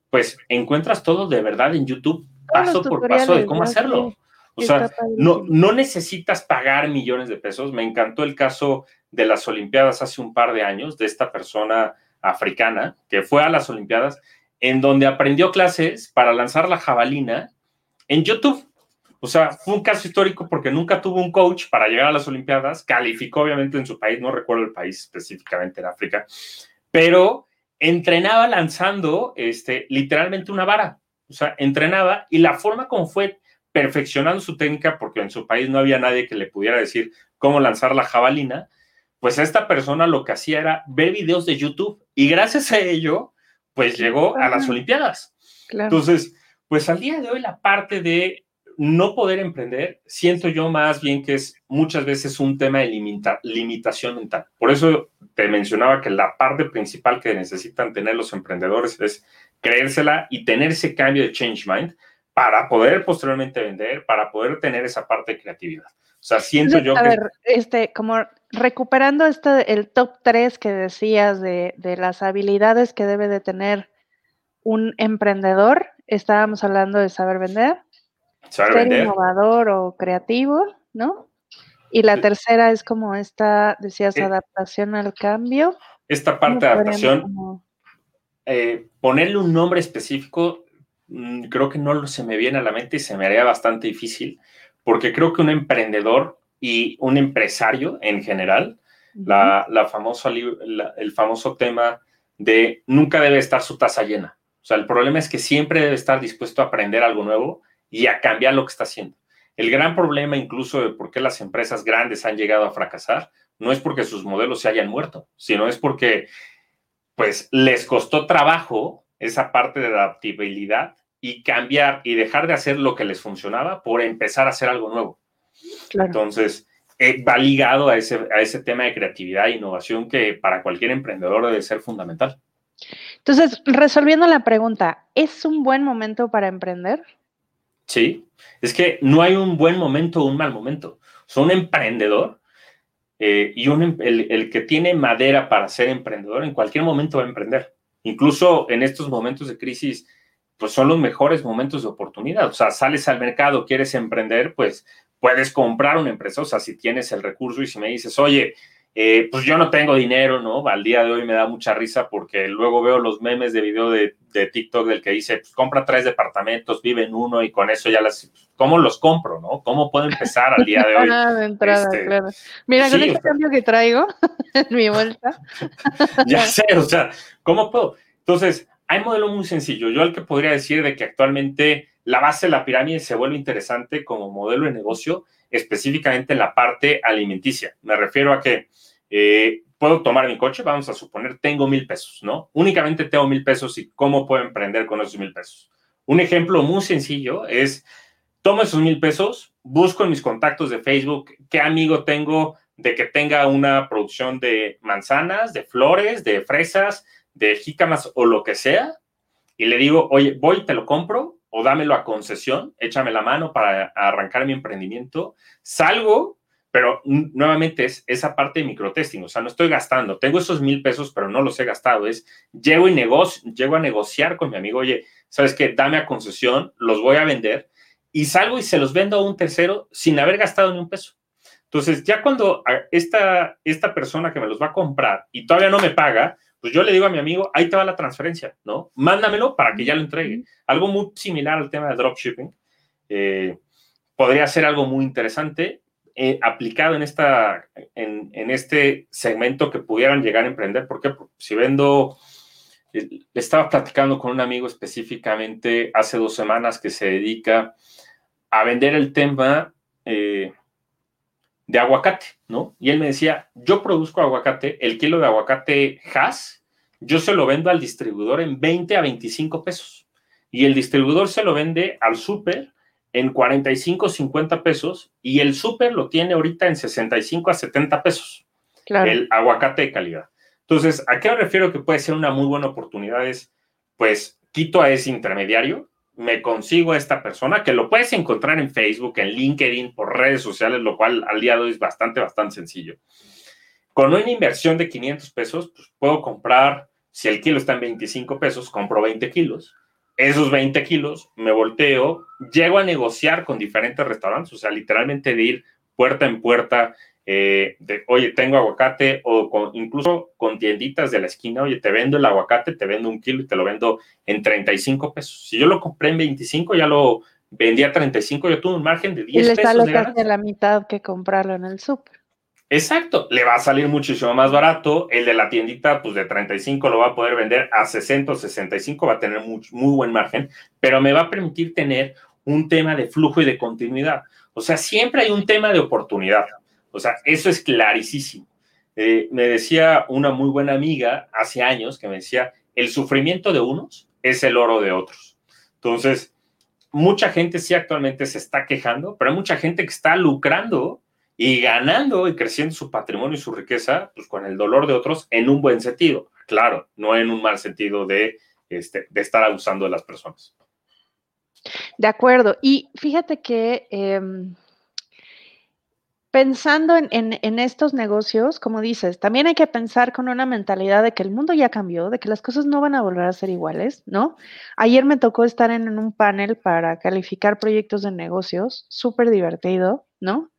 pues encuentras todo de verdad en YouTube, paso por paso de cómo hacerlo. O sea, no, no necesitas pagar millones de pesos. Me encantó el caso de las Olimpiadas hace un par de años, de esta persona africana que fue a las Olimpiadas, en donde aprendió clases para lanzar la jabalina en YouTube. O sea, fue un caso histórico porque nunca tuvo un coach para llegar a las Olimpiadas, calificó obviamente en su país, no recuerdo el país específicamente en África, pero entrenaba lanzando este, literalmente una vara. O sea, entrenaba y la forma como fue perfeccionando su técnica, porque en su país no había nadie que le pudiera decir cómo lanzar la jabalina, pues esta persona lo que hacía era ver videos de YouTube y gracias a ello, pues llegó a las Olimpiadas. Entonces, pues al día de hoy la parte de no poder emprender, siento yo más bien que es muchas veces un tema de limitación mental. Por eso te mencionaba que la parte principal que necesitan tener los emprendedores es creérsela y tener ese cambio de change mind para poder posteriormente vender, para poder tener esa parte de creatividad. O sea, siento yo a ver, este, como recuperando este, el top 3 que decías de, de, las habilidades que debe de tener un emprendedor, estábamos hablando de saber vender, saber ser vender. innovador o creativo, ¿no? Y la tercera es como esta, decías, Eh, adaptación al cambio. Esta ¿Cómo parte de adaptación, como- eh, ponerle un nombre específico, mm, creo que no se me viene a la mente y se me haría bastante difícil, porque creo que un emprendedor y un empresario en general, la, la el famoso tema de nunca debe estar su taza llena. O sea, el problema es que siempre debe estar dispuesto a aprender algo nuevo y a cambiar lo que está haciendo. El gran problema incluso de por qué las empresas grandes han llegado a fracasar no es porque sus modelos se hayan muerto, sino es porque pues les costó trabajo esa parte de adaptabilidad y cambiar y dejar de hacer lo que les funcionaba por empezar a hacer algo nuevo. Claro. Entonces, eh, va ligado a ese, a ese tema de creatividad e innovación que para cualquier emprendedor debe ser fundamental. Entonces, resolviendo la pregunta, ¿es un buen momento para emprender? Sí, es que no hay un buen momento o un mal momento. Son un emprendedor eh, y un, em- el, el que tiene madera para ser emprendedor en cualquier momento va a emprender. Incluso en estos momentos de crisis, pues son los mejores momentos de oportunidad. O sea, sales al mercado, quieres emprender, pues puedes comprar una empresa. O sea, si tienes el recurso y si me dices, oye, eh, pues yo no tengo dinero, ¿no? Al día de hoy me da mucha risa porque luego veo los memes de video de, de TikTok del que dice, pues compra tres departamentos, vive en uno y con eso ya las... ¿Cómo los compro, no? ¿Cómo puedo empezar al día de hoy? Ah, de entrada, este, claro. Mira, con este o sea- cambio que traigo en mi vuelta. ya sé, o sea, ¿cómo puedo? Entonces, hay modelos muy sencillos. Yo al que podría decir de que actualmente la base de la pirámide se vuelve interesante como modelo de negocio, específicamente en la parte alimenticia. Me refiero a que eh, puedo tomar mi coche, vamos a suponer, tengo mil pesos, ¿no? Únicamente tengo mil pesos y cómo puedo emprender con esos mil pesos. Un ejemplo muy sencillo es, tomo esos mil pesos, busco en mis contactos de Facebook qué amigo tengo de que tenga una producción de manzanas, de flores, de fresas, de jícamas o lo que sea, y le digo, oye, voy, te lo compro o dámelo a concesión, échame la mano para arrancar mi emprendimiento, salgo, pero nuevamente es esa parte de microtesting, o sea, no estoy gastando, tengo esos mil pesos, pero no los he gastado, es, llego, y negocio, llego a negociar con mi amigo, oye, ¿sabes qué? Dame a concesión, los voy a vender, y salgo y se los vendo a un tercero sin haber gastado ni un peso. Entonces, ya cuando esta, esta persona que me los va a comprar y todavía no me paga, pues yo le digo a mi amigo, ahí te va la transferencia, ¿no? Mándamelo para que ya lo entregue. Algo muy similar al tema de dropshipping. eh, podría ser algo muy interesante eh, aplicado en, esta, en, en este segmento que pudieran llegar a emprender. ¿Por qué? Porque si vendo, eh, le estaba platicando con un amigo específicamente hace dos semanas que se dedica a vender el tema eh, de aguacate, ¿no? Y él me decía, yo produzco aguacate, el kilo de aguacate Hass, yo se lo vendo al distribuidor en 20 a 25 pesos. Y el distribuidor se lo vende al súper en 45, 50 pesos y el súper lo tiene ahorita en 65 a 70 pesos, Claro. el aguacate de calidad. Entonces, ¿a qué me refiero que puede ser una muy buena oportunidad? Es, pues, quito a ese intermediario, me consigo a esta persona, que lo puedes encontrar en Facebook, en LinkedIn, por redes sociales, lo cual al día de hoy es bastante, bastante sencillo. Con una inversión de 500 pesos, pues puedo comprar, si el kilo está en 25 pesos, compro 20 kilos. Esos 20 kilos me volteo, llego a negociar con diferentes restaurantes, o sea, literalmente de ir puerta en puerta, eh, de, oye, tengo aguacate, o con, incluso con tienditas de la esquina, oye, te vendo el aguacate, te vendo un kilo y te lo vendo en 35 pesos. Si yo lo compré en 25, ya lo vendí a 35, yo tuve un margen de Y 10 le pesos. de casi la mitad que comprarlo en el súper. Exacto, le va a salir muchísimo más barato. El de la tiendita, pues de 35 lo va a poder vender a 60 o 65, va a tener muy, muy buen margen, pero me va a permitir tener un tema de flujo y de continuidad. O sea, siempre hay un tema de oportunidad. O sea, eso es clarísimo. Eh, me decía una muy buena amiga hace años que me decía, el sufrimiento de unos es el oro de otros. Entonces, mucha gente sí actualmente se está quejando, pero hay mucha gente que está lucrando y ganando y creciendo su patrimonio y su riqueza pues, con el dolor de otros en un buen sentido. Claro, no en un mal sentido de, este, de estar abusando de las personas. De acuerdo. Y fíjate que em, pensando en, estos negocios, como dices, también hay que pensar con una mentalidad de que el mundo ya cambió, de que las cosas no van a volver a ser iguales, ¿no? Ayer me tocó estar en, un panel para calificar proyectos de negocios, súper divertido, ¿no?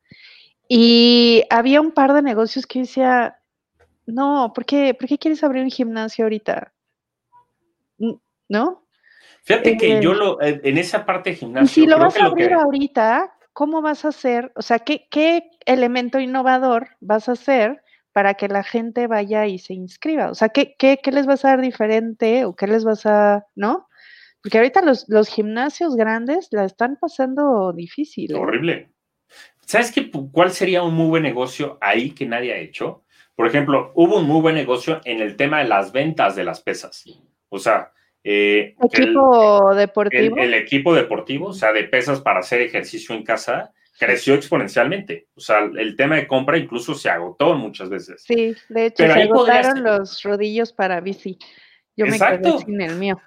Y había un par de negocios que decía, no, ¿por qué, ¿por qué quieres abrir un gimnasio ahorita? ¿No? Fíjate que yo eh, lo, en esa parte de gimnasio. Si lo vas a abrir ahorita, ¿cómo vas a hacer? O sea, ¿qué, ¿qué elemento innovador vas a hacer para que la gente vaya y se inscriba? O sea, ¿qué, qué, qué les vas a dar diferente o qué les vas a, no? Porque ahorita los, los gimnasios grandes la están pasando difícil. ¿eh? Horrible. ¿Sabes qué, cuál sería un muy buen negocio ahí que nadie ha hecho? Por ejemplo, hubo un muy buen negocio en el tema de las ventas de las pesas. O sea, eh, equipo deportivo. El, equipo deportivo, o sea, de pesas para hacer ejercicio en casa, creció exponencialmente. O sea, el tema de compra incluso se agotó muchas veces. Sí, de hecho, se agotaron los rodillos para bici. Yo me quedé sin el mío.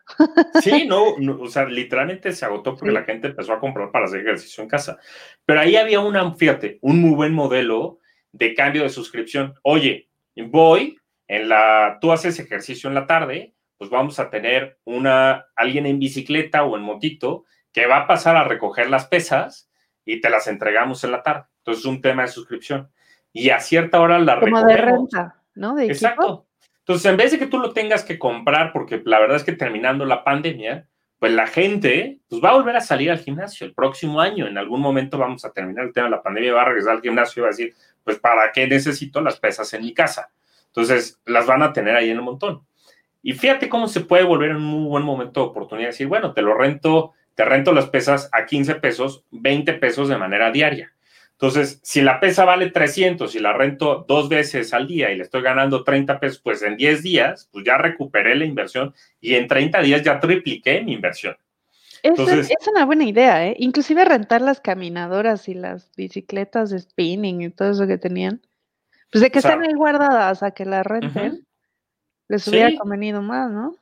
Sí, no, o sea, literalmente se agotó porque la gente empezó a comprar para hacer ejercicio en casa. Pero ahí había una, fíjate, un muy buen modelo de cambio de suscripción. Oye, voy en la, tú haces ejercicio en la tarde, pues vamos a tener una, alguien en bicicleta o en motito que va a pasar a recoger las pesas y te las entregamos en la tarde. Entonces es un tema de suscripción. Y a cierta hora la Como de renta, ¿no? De Exacto. Entonces, en vez de que tú lo tengas que comprar, porque la verdad es que terminando la pandemia, pues la gente pues va a volver a salir al gimnasio el próximo año. En algún momento vamos a terminar el tema de la pandemia, va a regresar al gimnasio y va a decir, pues, ¿para qué necesito las pesas en mi casa? Entonces, las van a tener ahí en un montón. Y fíjate cómo se puede volver en un muy buen momento de oportunidad. Decir, bueno, te lo rento, te rento las pesas a 15 pesos, 20 pesos de manera diaria. Entonces, si la pesa vale 300 y la rento dos veces al día y le estoy ganando 30 pesos, pues en 10 días, pues ya recuperé la inversión y en 30 días ya tripliqué mi inversión. Entonces, es, una buena idea, ¿eh? Inclusive rentar las caminadoras y las bicicletas de spinning y todo eso que tenían. Pues de que estén ahí guardadas a que la renten. Les hubiera convenido más, ¿no?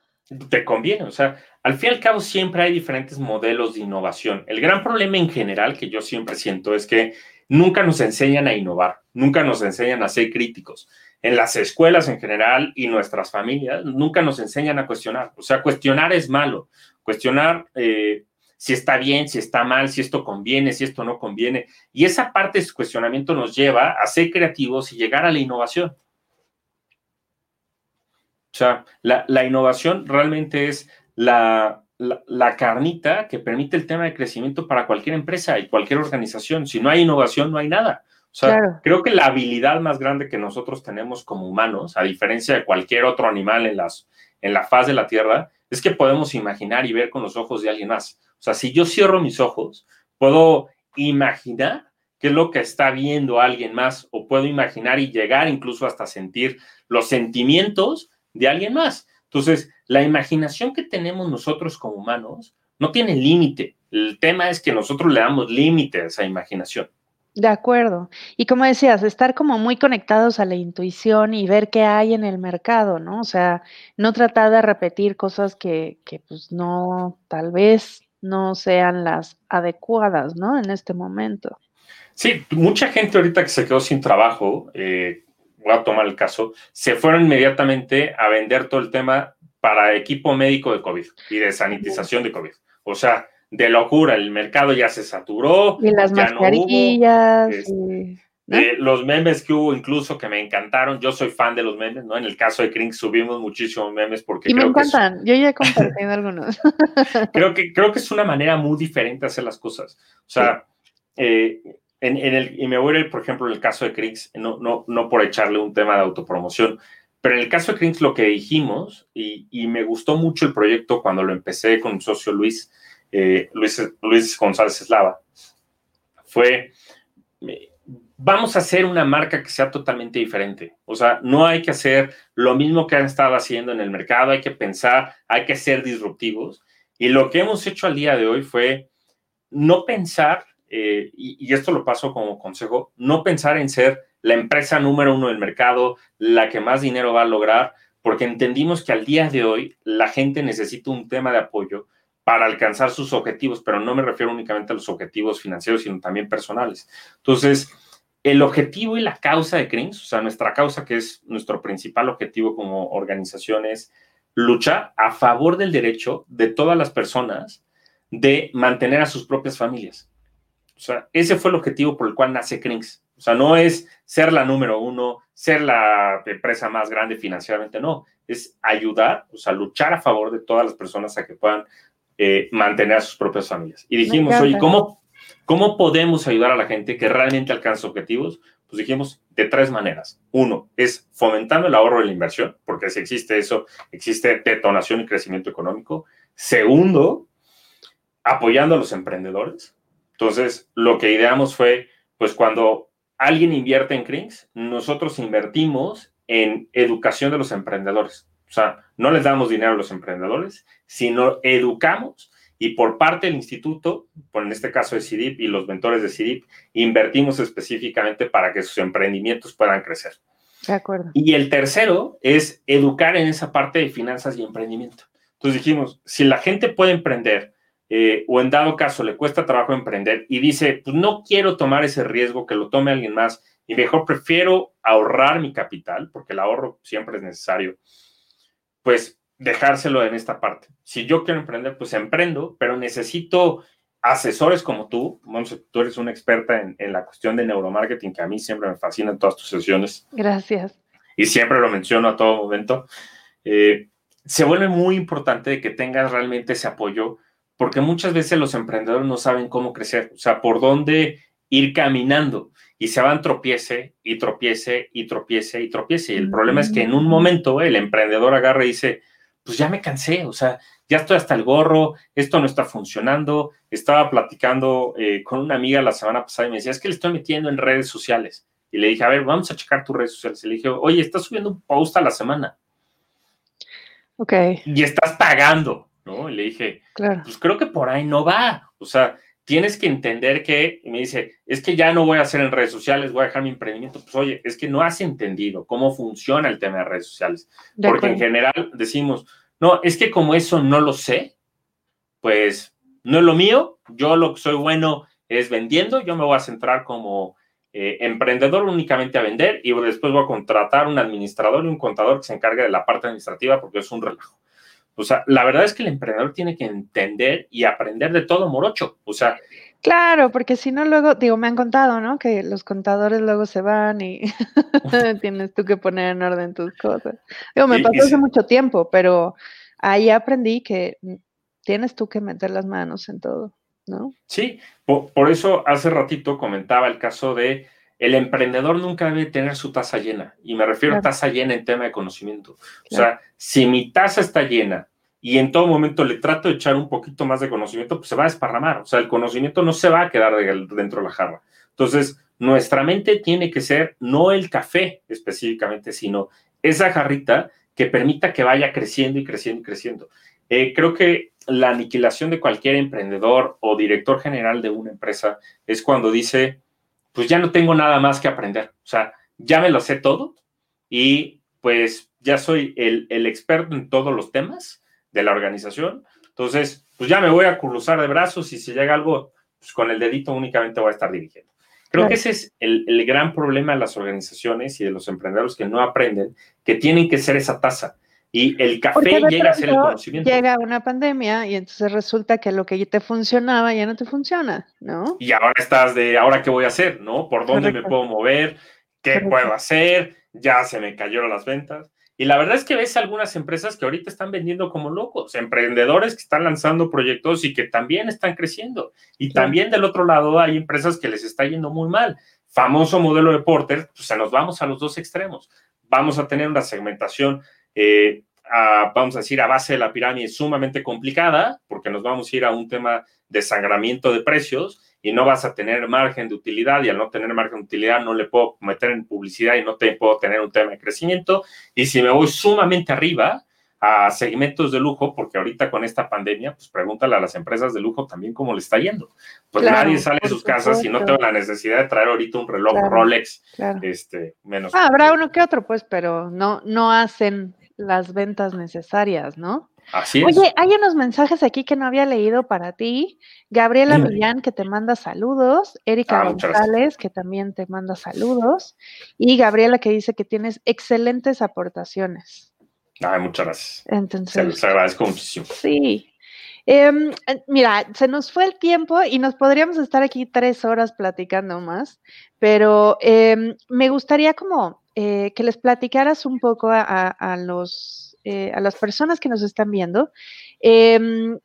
Te conviene, o sea, al fin y al cabo siempre hay diferentes modelos de innovación. El gran problema en general que yo siempre siento es que nunca nos enseñan a innovar, nunca nos enseñan a ser críticos. En las escuelas en general y nuestras familias nunca nos enseñan a cuestionar. O sea, cuestionar es malo. Cuestionar eh, si está bien, si está mal, si esto conviene, si esto no conviene. Y esa parte de su cuestionamiento nos lleva a ser creativos y llegar a la innovación. O sea, la, innovación realmente es la, carnita que permite el tema de crecimiento para cualquier empresa y cualquier organización. Si no hay innovación, no hay nada. O sea, creo que la habilidad más grande que nosotros tenemos como humanos, a diferencia de cualquier otro animal en, las, en la faz de la Tierra, es que podemos imaginar y ver con los ojos de alguien más. O sea, si yo cierro mis ojos, puedo imaginar qué es lo que está viendo alguien más o puedo imaginar y llegar incluso hasta sentir los sentimientos de alguien más. Entonces, la imaginación que tenemos nosotros como humanos no tiene límite. El tema es que nosotros le damos límite a esa imaginación. De acuerdo. Y como decías, estar como muy conectados a la intuición y ver qué hay en el mercado, ¿no? O sea, no tratar de repetir cosas que, que pues no, tal vez no sean las adecuadas, ¿no? En este momento. Sí, mucha gente ahorita que se quedó sin trabajo, eh, voy a tomar el caso, se fueron inmediatamente a vender todo el tema para equipo médico de COVID y de sanitización de COVID. O sea, de locura, el mercado ya se saturó. Y las mascarillas. Este, los memes que hubo incluso que me encantaron, yo soy fan de los memes, ¿no? En el caso de Krink subimos muchísimos memes porque... Y me encantan, yo ya he compartido algunos. creo, que, creo que es una manera muy diferente de hacer las cosas. O sea, eh, en, el, y me voy a ir, por ejemplo, en el caso de Crinks, no, no, no por echarle un tema de autopromoción, pero en el caso de Crinks lo que dijimos, y, y, me gustó mucho el proyecto cuando lo empecé con mi socio Luis, eh, Luis, Luis González Eslava, fue, vamos a hacer una marca que sea totalmente diferente. O sea, no hay que hacer lo mismo que han estado haciendo en el mercado, hay que pensar, hay que ser disruptivos. Y lo que hemos hecho al día de hoy fue no pensar eh, y, esto lo paso como consejo, no pensar en ser la empresa número uno del mercado, la que más dinero va a lograr, porque entendimos que al día de hoy la gente necesita un tema de apoyo para alcanzar sus objetivos, pero no me refiero únicamente a los objetivos financieros, sino también personales. Entonces, el objetivo y la causa de CRIMS, o sea, nuestra causa, que es nuestro principal objetivo como organización, es luchar a favor del derecho de todas las personas de mantener a sus propias familias. O sea, ese fue el objetivo por el cual nace CRIMS. O sea, no es ser la número uno, ser la empresa más grande financieramente, no. Es ayudar, o sea, luchar a favor de todas las personas a que puedan eh, mantener a sus propias familias. Y dijimos, oye, ¿cómo, ¿cómo podemos ayudar a la gente que realmente alcanza objetivos? Pues dijimos de tres maneras. Uno es fomentando el ahorro de la inversión, porque si existe eso, existe detonación y crecimiento económico. Segundo, apoyando a los emprendedores. Entonces, lo que ideamos fue, pues cuando alguien invierte en Crings, nosotros invertimos en educación de los emprendedores. O sea, no les damos dinero a los emprendedores, sino educamos y por parte del instituto, por en este caso de CIDIP y los mentores de CIDIP, invertimos específicamente para que sus emprendimientos puedan crecer. De acuerdo. Y el tercero es educar en esa parte de finanzas y emprendimiento. Entonces dijimos, si la gente puede emprender eh, o en dado caso le cuesta trabajo emprender y dice, pues no quiero tomar ese riesgo, que lo tome alguien más y mejor prefiero ahorrar mi capital, porque el ahorro siempre es necesario, pues dejárselo en esta parte. Si yo quiero emprender, pues emprendo, pero necesito asesores como tú, tú eres una experta en, la cuestión de neuromarketing, que a mí siempre me fascina en todas tus sesiones. Gracias. Y siempre lo menciono a todo momento. Eh, se vuelve muy importante que tengas realmente ese apoyo porque muchas veces los emprendedores no saben cómo crecer, o sea, por dónde ir caminando y se van tropiece y tropiece y tropiece y tropiece. Y el problema es que en un momento el emprendedor agarra y dice, pues ya me cansé, o sea, ya estoy hasta el gorro, esto no está funcionando. Estaba platicando eh, con una amiga la semana pasada y me decía, es que le estoy metiendo en redes sociales. Y le dije, a ver, vamos a checar tus redes sociales. Y le dije, oye, estás subiendo un post a la semana. Ok. Y estás pagando. ¿No? Y le dije, pues creo que por ahí no va. O sea, tienes que entender que, y me dice, es que ya no voy a hacer en redes sociales, voy a dejar mi emprendimiento. Pues oye, es que no has entendido cómo funciona el tema de redes sociales. Porque en general decimos, no, es que como eso no lo sé, pues no es lo mío, yo lo que soy bueno es vendiendo, yo me voy a centrar como eh, emprendedor únicamente a vender y después voy a contratar un administrador y un contador que se encargue de la parte administrativa porque es un relajo. O sea, la verdad es que el emprendedor tiene que entender y aprender de todo morocho. O sea. Claro, porque si no, luego, digo, me han contado, ¿no? Que los contadores luego se van y tienes tú que poner en orden tus cosas. Digo, me pasó hace mucho tiempo, pero ahí aprendí que tienes tú que meter las manos en todo, ¿no? Sí, por, eso hace ratito comentaba el caso de el emprendedor nunca debe tener su taza llena. Y me refiero a taza llena en tema de conocimiento. O sea, si mi taza está llena y en todo momento le trato de echar un poquito más de conocimiento, pues se va a desparramar. O sea, el conocimiento no se va a quedar dentro de la jarra. Entonces, nuestra mente tiene que ser no el café específicamente, sino esa jarrita que permita que vaya creciendo y creciendo y creciendo. Eh, creo que la aniquilación de cualquier emprendedor o director general de una empresa es cuando dice, pues ya no tengo nada más que aprender. O sea, ya me lo sé todo y pues ya soy el, experto en todos los temas de la organización. Entonces, pues ya me voy a cruzar de brazos y si llega algo, pues con el dedito únicamente voy a estar dirigiendo. Creo que ese es el, el, gran problema de las organizaciones y de los emprendedores que no aprenden, que tienen que ser esa tasa. Y el café llega a ser el conocimiento. Llega una pandemia y entonces resulta que lo que te funcionaba ya no te funciona, ¿no? Y ahora estás de, ¿ahora qué voy a hacer? ¿No? ¿Por dónde me puedo mover? ¿Qué puedo hacer? Ya se me cayeron las ventas. Y la verdad es que ves algunas empresas que ahorita están vendiendo como locos, emprendedores que están lanzando proyectos y que también están creciendo. Y también del otro lado hay empresas que les está yendo muy mal. Famoso modelo de Porter, pues se nos vamos a los dos extremos. Vamos a tener una segmentación eh, vamos a decir, a base de la pirámide sumamente complicada, porque nos vamos a ir a un tema de sangramiento de precios y no vas a tener margen de utilidad y al no tener margen de utilidad no le puedo meter en publicidad y no te puedo tener un tema de crecimiento. Y si me voy sumamente arriba a segmentos de lujo, porque ahorita con esta pandemia, pues pregúntale a las empresas de lujo también cómo le está yendo. Pues nadie sale de sus casas y no tengo la necesidad de traer ahorita un reloj Rolex, este, menos. Ah, habrá uno que otro, pues, pero no, no hacen las ventas necesarias, ¿no? Así es. Oye, hay unos mensajes aquí que no había leído para ti. Gabriela Millán, que te manda saludos. Erika ah, González, que también te manda saludos. Y Gabriela, que dice que tienes excelentes aportaciones. Ay, muchas gracias. Entonces, se los agradezco muchísimo. Sí. Em, eh, mira, se nos fue el tiempo y nos podríamos estar aquí tres horas platicando más, pero em, me gustaría como eh, que les platicaras un poco a, los, eh, a las personas que nos están viendo em,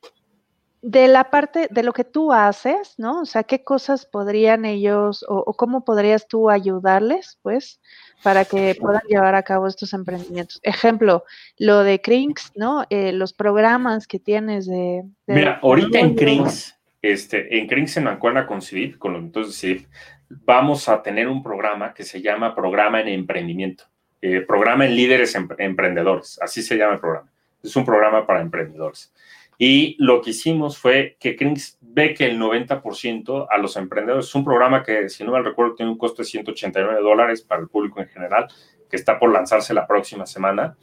de la parte de lo que tú haces, ¿no? O sea, qué cosas podrían ellos o, cómo podrías tú ayudarles, pues, para que puedan llevar a cabo estos emprendimientos. Ejemplo, lo de Crinks, ¿no? Eh, los programas que tienes de... Mira, ahorita en Crinks, este, en Crinks en Mancuerna con CIVIP, con los entonces CIVIP, vamos a tener un programa que se llama Programa en Emprendimiento, eh, Programa en Líderes Emprendedores, así se llama el programa. Es un programa para emprendedores. Y lo que hicimos fue que Crinks ve que el 90% a los emprendedores es un programa que, si no me recuerdo, tiene un costo de 189 dólares para el público en general, que está por lanzarse la próxima semana.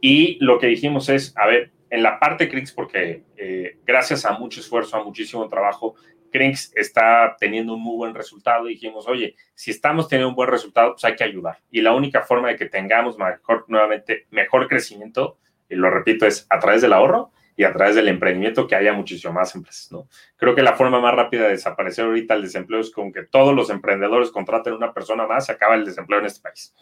Y lo que dijimos es, a ver, en la parte Crinks, porque eh, gracias a mucho esfuerzo, a muchísimo trabajo, Crinks está teniendo un muy buen resultado. Dijimos, oye, si estamos teniendo un buen resultado, pues hay que ayudar. Y la única forma de que tengamos mejor, nuevamente, mejor crecimiento, y lo repito, es a través del ahorro y a través del emprendimiento que haya muchísimo más empresas, ¿no? Creo que la forma más rápida de desaparecer ahorita el desempleo es con que todos los emprendedores contraten una persona más, se acaba el desempleo en este país.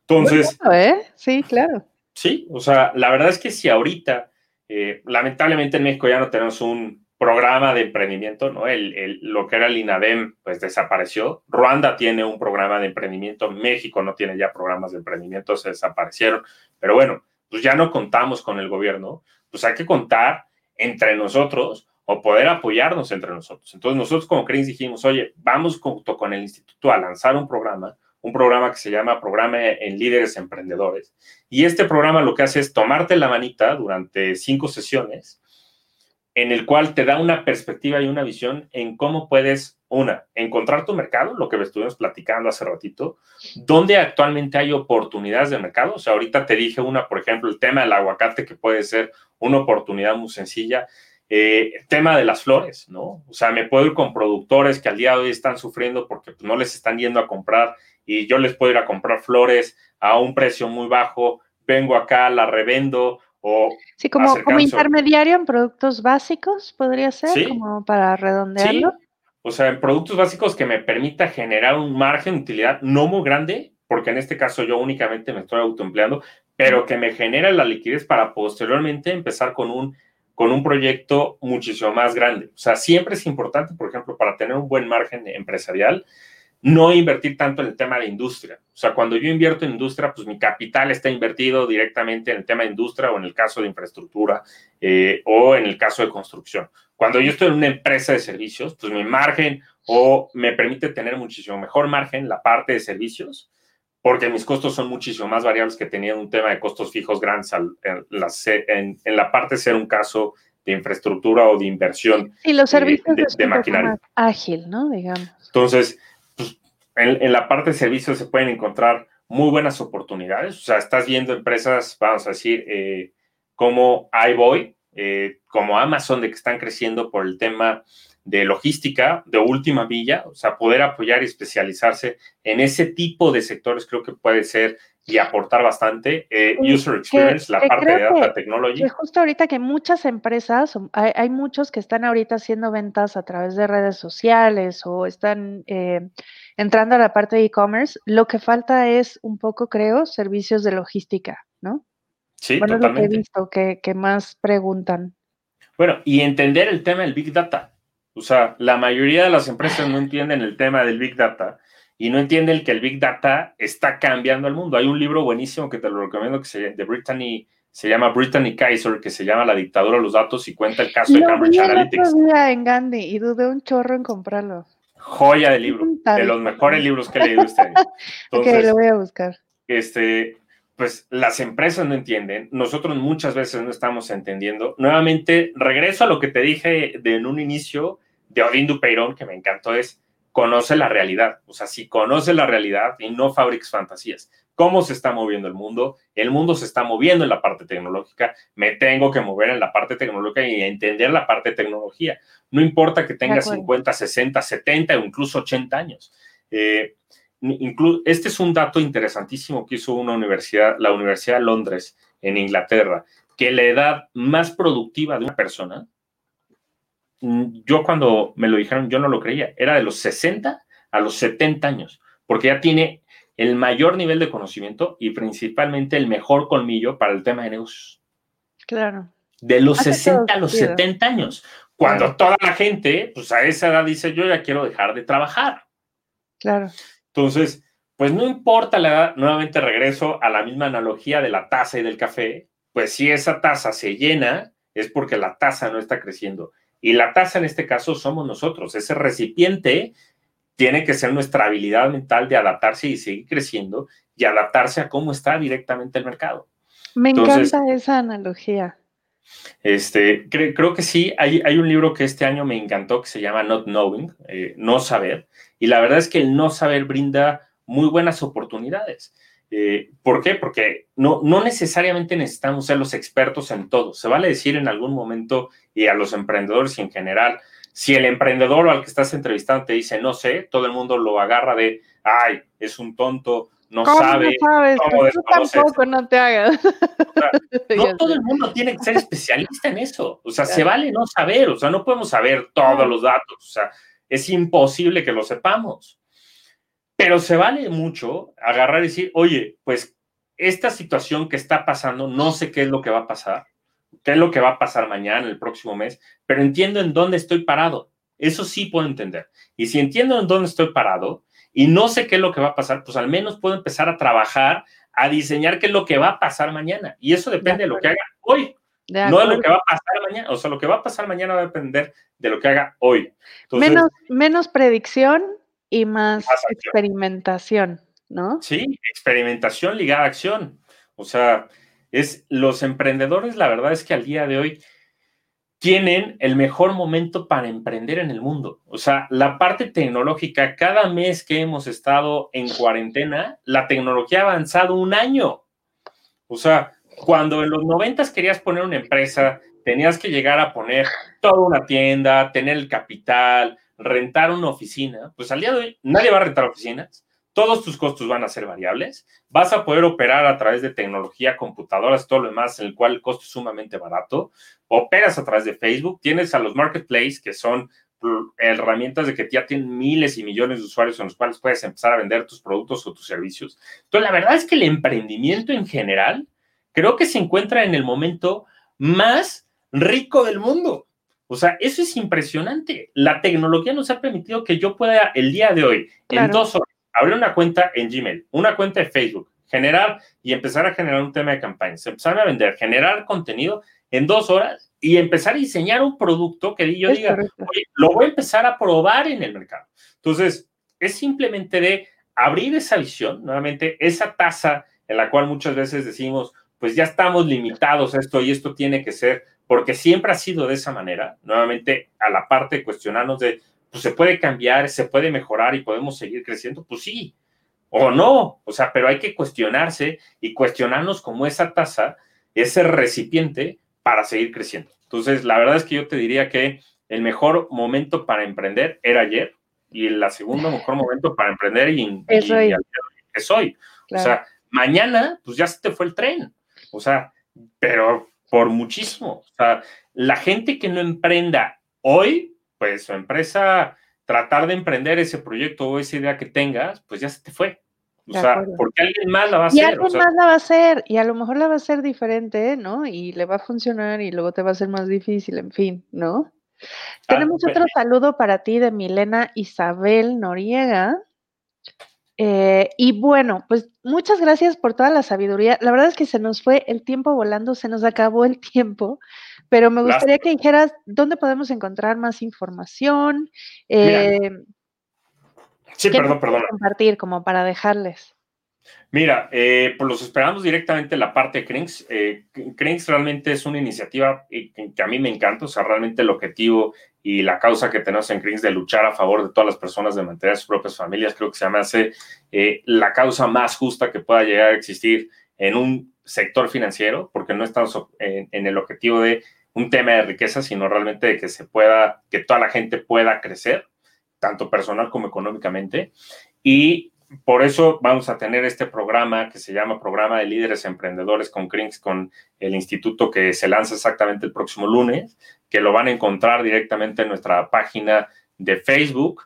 Entonces... ¿eh? Sí, claro. Sí, o sea, la verdad es que si ahorita, eh, lamentablemente en México ya no tenemos un programa de emprendimiento, ¿no? El, lo que era el INADEM, pues desapareció. Ruanda tiene un programa de emprendimiento, México no tiene ya programas de emprendimiento, se desaparecieron. Pero bueno, pues ya no contamos con el gobierno, pues hay que contar entre nosotros o poder apoyarnos entre nosotros. Entonces nosotros como CRINS dijimos, oye, vamos junto con el instituto a lanzar un programa, un programa que se llama Programa en Líderes Emprendedores. Y este programa lo que hace es tomarte la manita durante cinco sesiones en el cual te da una perspectiva y una visión en cómo puedes, una, encontrar tu mercado, lo que estuvimos platicando hace ratito, dónde actualmente hay oportunidades de mercado. O sea, ahorita te dije una, por ejemplo, el tema del aguacate, que puede ser una oportunidad muy sencilla. Eh, tema de las flores, ¿no? O sea, me puedo ir con productores que al día de hoy están sufriendo porque no les están yendo a comprar y yo les puedo ir a comprar flores a un precio muy bajo, vengo acá, la revendo sí, como, como intermediario en productos básicos, podría ser, como para redondearlo. O sea, en productos básicos que me permita generar un margen de utilidad no muy grande, porque en este caso yo únicamente me estoy autoempleando, pero que me genere la liquidez para posteriormente empezar con un, con un proyecto muchísimo más grande. O sea, siempre es importante, por ejemplo, para tener un buen margen empresarial, no invertir tanto en el tema de industria. O sea, cuando yo invierto en industria, pues mi capital está invertido directamente en el tema de industria o en el caso de infraestructura eh, o en el caso de construcción. Cuando yo estoy en una empresa de servicios, pues mi margen o me permite tener muchísimo mejor margen la parte de servicios, porque mis costos son muchísimo más variables que tenían un tema de costos fijos grandes en, la, parte de ser un caso de infraestructura o de inversión. Y los servicios de, de maquinaria. Ágil, ¿no? Digamos. Entonces, en, la parte de servicios se pueden encontrar muy buenas oportunidades. O sea, estás viendo empresas, vamos a decir, eh, como iBoy, eh, como Amazon, de que están creciendo por el tema de logística de última milla, o sea, poder apoyar y especializarse en ese tipo de sectores creo que puede ser y aportar bastante. Eh, user experience, la parte de data technology. justo ahorita que muchas empresas, hay, muchos que están ahorita haciendo ventas a través de redes sociales o están eh, entrando a la parte de e-commerce, lo que falta es un poco, creo, servicios de logística, ¿no? Sí, bueno, totalmente. lo que he visto que, que más preguntan. Bueno, y entender el tema del Big Data. O sea, la mayoría de las empresas no entienden el tema del Big Data y no entienden que el Big Data está cambiando el mundo. Hay un libro buenísimo que te lo recomiendo que se, de Brittany, se llama Brittany Kaiser, que se llama La dictadura de los datos y cuenta el caso de Cambridge Analytics. Día en Gandhi y dudé un chorro en comprarlo. Joya de libro, de los mejores libros que he leído este año. Entonces, ok, lo voy a buscar. Este, pues las empresas no entienden, nosotros muchas veces no estamos entendiendo. Nuevamente, regreso a lo que te dije de, en un inicio de Odín Dupeirón, que me encantó, es conoce la realidad. O sea, si conoce la realidad y no fabriques fantasías. cómo se está moviendo el mundo. El mundo se está moviendo en la parte tecnológica. Me tengo que mover en la parte tecnológica y entender la parte de tecnología. No importa que tenga 50, 60, 70 o incluso 80 años. Eh, este es un dato interesantísimo que hizo una universidad, la Universidad de Londres en Inglaterra, que la edad más productiva de una persona, yo cuando me lo dijeron, yo no lo creía, era de los 60 a los 70 años, porque ya tiene el mayor nivel de conocimiento y principalmente el mejor colmillo para el tema de negocios. Claro. De los 60 a los 70 años, cuando toda la gente, pues a esa edad dice, yo ya quiero dejar de trabajar. Claro. Entonces, pues no importa la edad, nuevamente regreso a la misma analogía de la taza y del café, pues si esa taza se llena, es porque la taza no está creciendo. Y la taza en este caso somos nosotros, ese recipiente tiene que ser nuestra habilidad mental de adaptarse y seguir creciendo y adaptarse a cómo está directamente el mercado. Me encanta esa analogía. Este, creo que sí, hay, hay, un libro que este año me encantó que se llama Not Knowing, eh, No Saber, y la verdad es que el no saber brinda muy buenas oportunidades. Eh, ¿Por qué? Porque no, no necesariamente necesitamos ser los expertos en todo. Se vale decir en algún momento y a los emprendedores en general, si el emprendedor al que estás entrevistando te dice no sé, todo el mundo lo agarra de, ay, es un tonto, no sabe. No sabes? Pues tú tampoco, no te hagas. no todo el mundo tiene que ser especialista en eso. O sea, se vale no saber, o sea, no podemos saber todos los datos. O sea, es imposible que lo sepamos. Pero se vale mucho agarrar y decir, oye, pues esta situación que está pasando, no sé qué es lo que va a pasar qué es lo que va a pasar mañana, el próximo mes, pero entiendo en dónde estoy parado. Eso sí puedo entender. Y si entiendo en dónde estoy parado y no sé qué es lo que va a pasar, pues al menos puedo empezar a trabajar, a diseñar qué es lo que va a pasar mañana. Y eso depende de, lo que haga hoy, no de lo que va a pasar mañana. O sea, lo que va a pasar mañana va a depender de lo que haga hoy. menos, menos predicción y más experimentación, ¿no? Sí, experimentación ligada a acción. O sea, es los emprendedores, la verdad es que al día de hoy tienen el mejor momento para emprender en el mundo. O sea, la parte tecnológica, cada mes que hemos estado en cuarentena, la tecnología ha avanzado un año. O sea, cuando en los noventas querías poner una empresa, tenías que llegar a poner toda una tienda, tener el capital, rentar una oficina, pues al día de hoy nadie va a rentar oficinas todos tus costos van a ser variables, vas a poder operar a través de tecnología, computadoras, todo lo demás, en el cual el costo es sumamente barato, operas a través de Facebook, tienes a los marketplaces, que son herramientas de que ya tienen miles y millones de usuarios en los cuales puedes empezar a vender tus productos o tus servicios. Entonces, la verdad es que el emprendimiento en general creo que se encuentra en el momento más rico del mundo. O sea, eso es impresionante. La tecnología nos ha permitido que yo pueda el día de hoy, en dos horas, abrir una cuenta en Gmail, una cuenta de Facebook, generar y empezar a generar un tema de campañas, empezar a vender, generar contenido en dos horas y empezar a diseñar un producto que yo diga, oye, lo voy a empezar a probar en el mercado. Entonces, es simplemente de abrir esa visión, nuevamente, esa tasa en la cual muchas veces decimos, pues ya estamos limitados a esto y esto tiene que ser, porque siempre ha sido de esa manera, nuevamente a la parte de cuestionarnos de, pues se puede cambiar, se puede mejorar y podemos seguir creciendo, pues sí, o no, o sea, pero hay que cuestionarse y cuestionarnos como esa tasa, ese recipiente para seguir creciendo. Entonces, la verdad es que yo te diría que el mejor momento para emprender era ayer y el segundo mejor momento para emprender y, es, hoy. es hoy. O sea, mañana, pues ya se te fue el tren. O sea, pero por muchísimo. O sea, la gente que no emprenda hoy pues su empresa, tratar de emprender ese proyecto o esa idea que tengas, pues ya se te fue. O sea, porque alguien más la va a hacer. Y alguien más la va a hacer, y a lo mejor la va a hacer diferente, ¿no? Y le va a funcionar y luego te va a ser más difícil, en fin, ¿no? Tenemos pues otro saludo para ti de Milena Isabel Noriega. Eh, y bueno, pues muchas gracias por toda la sabiduría. La verdad es que se nos fue el tiempo volando, se nos acabó el tiempo pero me gustaría que dijeras dónde podemos encontrar más información. Eh, sí, perdón, perdón. Compartir como para dejarles. Mira, eh, pues los esperamos directamente en la parte de Crinks. Eh, realmente es una iniciativa que, a mí me encanta, o sea, realmente el objetivo y la causa que tenemos en Crinks de luchar a favor de todas las personas de mantener sus propias familias, creo que se me hace eh, la causa más justa que pueda llegar a existir en un sector financiero, porque no estamos en, en el objetivo de un tema de riqueza, sino realmente de que se pueda, que toda la gente pueda crecer, tanto personal como económicamente. Y por eso vamos a tener este programa que se llama Programa de Líderes Emprendedores con Crinks, con el instituto que se lanza exactamente el próximo lunes, que lo van a encontrar directamente en nuestra página de Facebook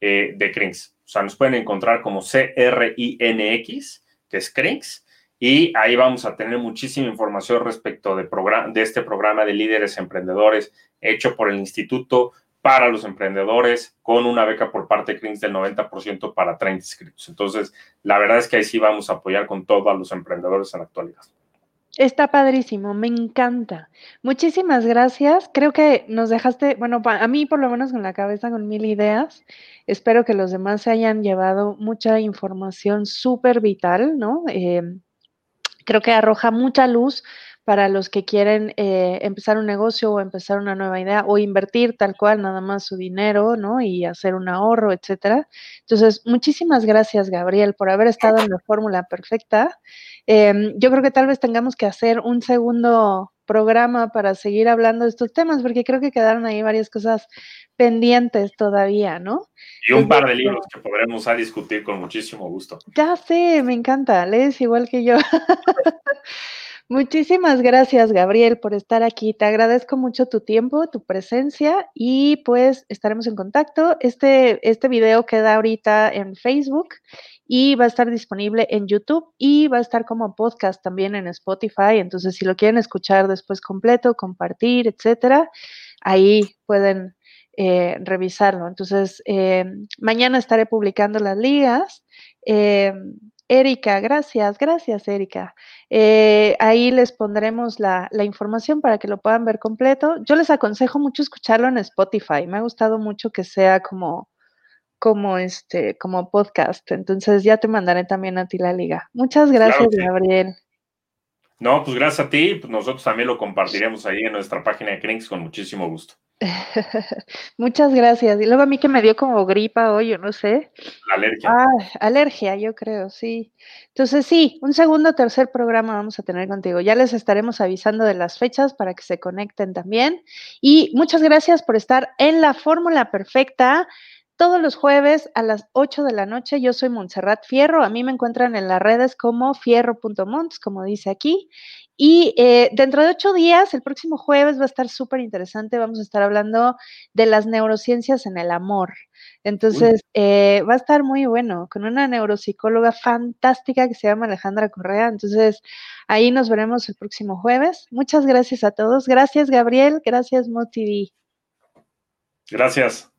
eh, de Crinks. O sea, nos pueden encontrar como C-R-I-N-X, que es Crinks, y ahí vamos a tener muchísima información respecto de, de este programa de líderes emprendedores hecho por el instituto para los emprendedores con una beca por parte de Crins del 90% para 30 inscritos. Entonces, la verdad es que ahí sí vamos a apoyar con todo a los emprendedores en la actualidad. Está padrísimo, me encanta. Muchísimas gracias. Creo que nos dejaste, bueno, a mí por lo menos con la cabeza con mil ideas. Espero que los demás se hayan llevado mucha información súper vital, ¿no? Eh, creo que arroja mucha luz para los que quieren eh, empezar un negocio o empezar una nueva idea o invertir tal cual nada más su dinero, ¿no? Y hacer un ahorro, etcétera. Entonces, muchísimas gracias, Gabriel, por haber estado en la fórmula perfecta. Em, yo creo que tal vez tengamos que hacer un segundo programa para seguir hablando de estos temas, porque creo que quedaron ahí varias cosas pendientes todavía, ¿no? Y un par de libros que podremos a discutir con muchísimo gusto. Ya sé, me encanta, lees igual que yo. Muchísimas gracias, Gabriel, por estar aquí. Te agradezco mucho tu tiempo, tu presencia y pues estaremos en contacto. Este, este video queda ahorita en Facebook y va a estar disponible en YouTube y va a estar como podcast también en Spotify. Entonces, si lo quieren escuchar después completo, compartir, etcétera, ahí pueden eh, revisarlo. Entonces, eh, mañana estaré publicando las ligas. Eh, Erika, gracias, gracias Erika. Eh, ahí les pondremos la, información para que lo puedan ver completo. Yo les aconsejo mucho escucharlo en Spotify. Me ha gustado mucho que sea como, como este, como podcast. Entonces ya te mandaré también a ti la liga. Muchas gracias, Gabriel. No, pues gracias a ti. Pues nosotros también lo compartiremos ahí en nuestra página de Crinks con muchísimo gusto. Muchas gracias. Y luego a mí que me dio como gripa hoy, yo no sé. Alergia. Ah, alergia, yo creo, sí. Entonces sí, un segundo o tercer programa vamos a tener contigo. Ya les estaremos avisando de las fechas para que se conecten también. Y muchas gracias por estar en la fórmula perfecta todos los jueves a las 8 de la noche. Yo soy Montserrat Fierro. A mí me encuentran en las redes como fierro.monts, como dice aquí. Y eh, dentro de ocho días, el próximo jueves, va a estar súper interesante. Vamos a estar hablando de las neurociencias en el amor. Entonces, eh, va a estar muy bueno, con una neuropsicóloga fantástica que se llama Alejandra Correa. Entonces, ahí nos veremos el próximo jueves. Muchas gracias a todos. Gracias, Gabriel. Gracias, MoTV. Gracias.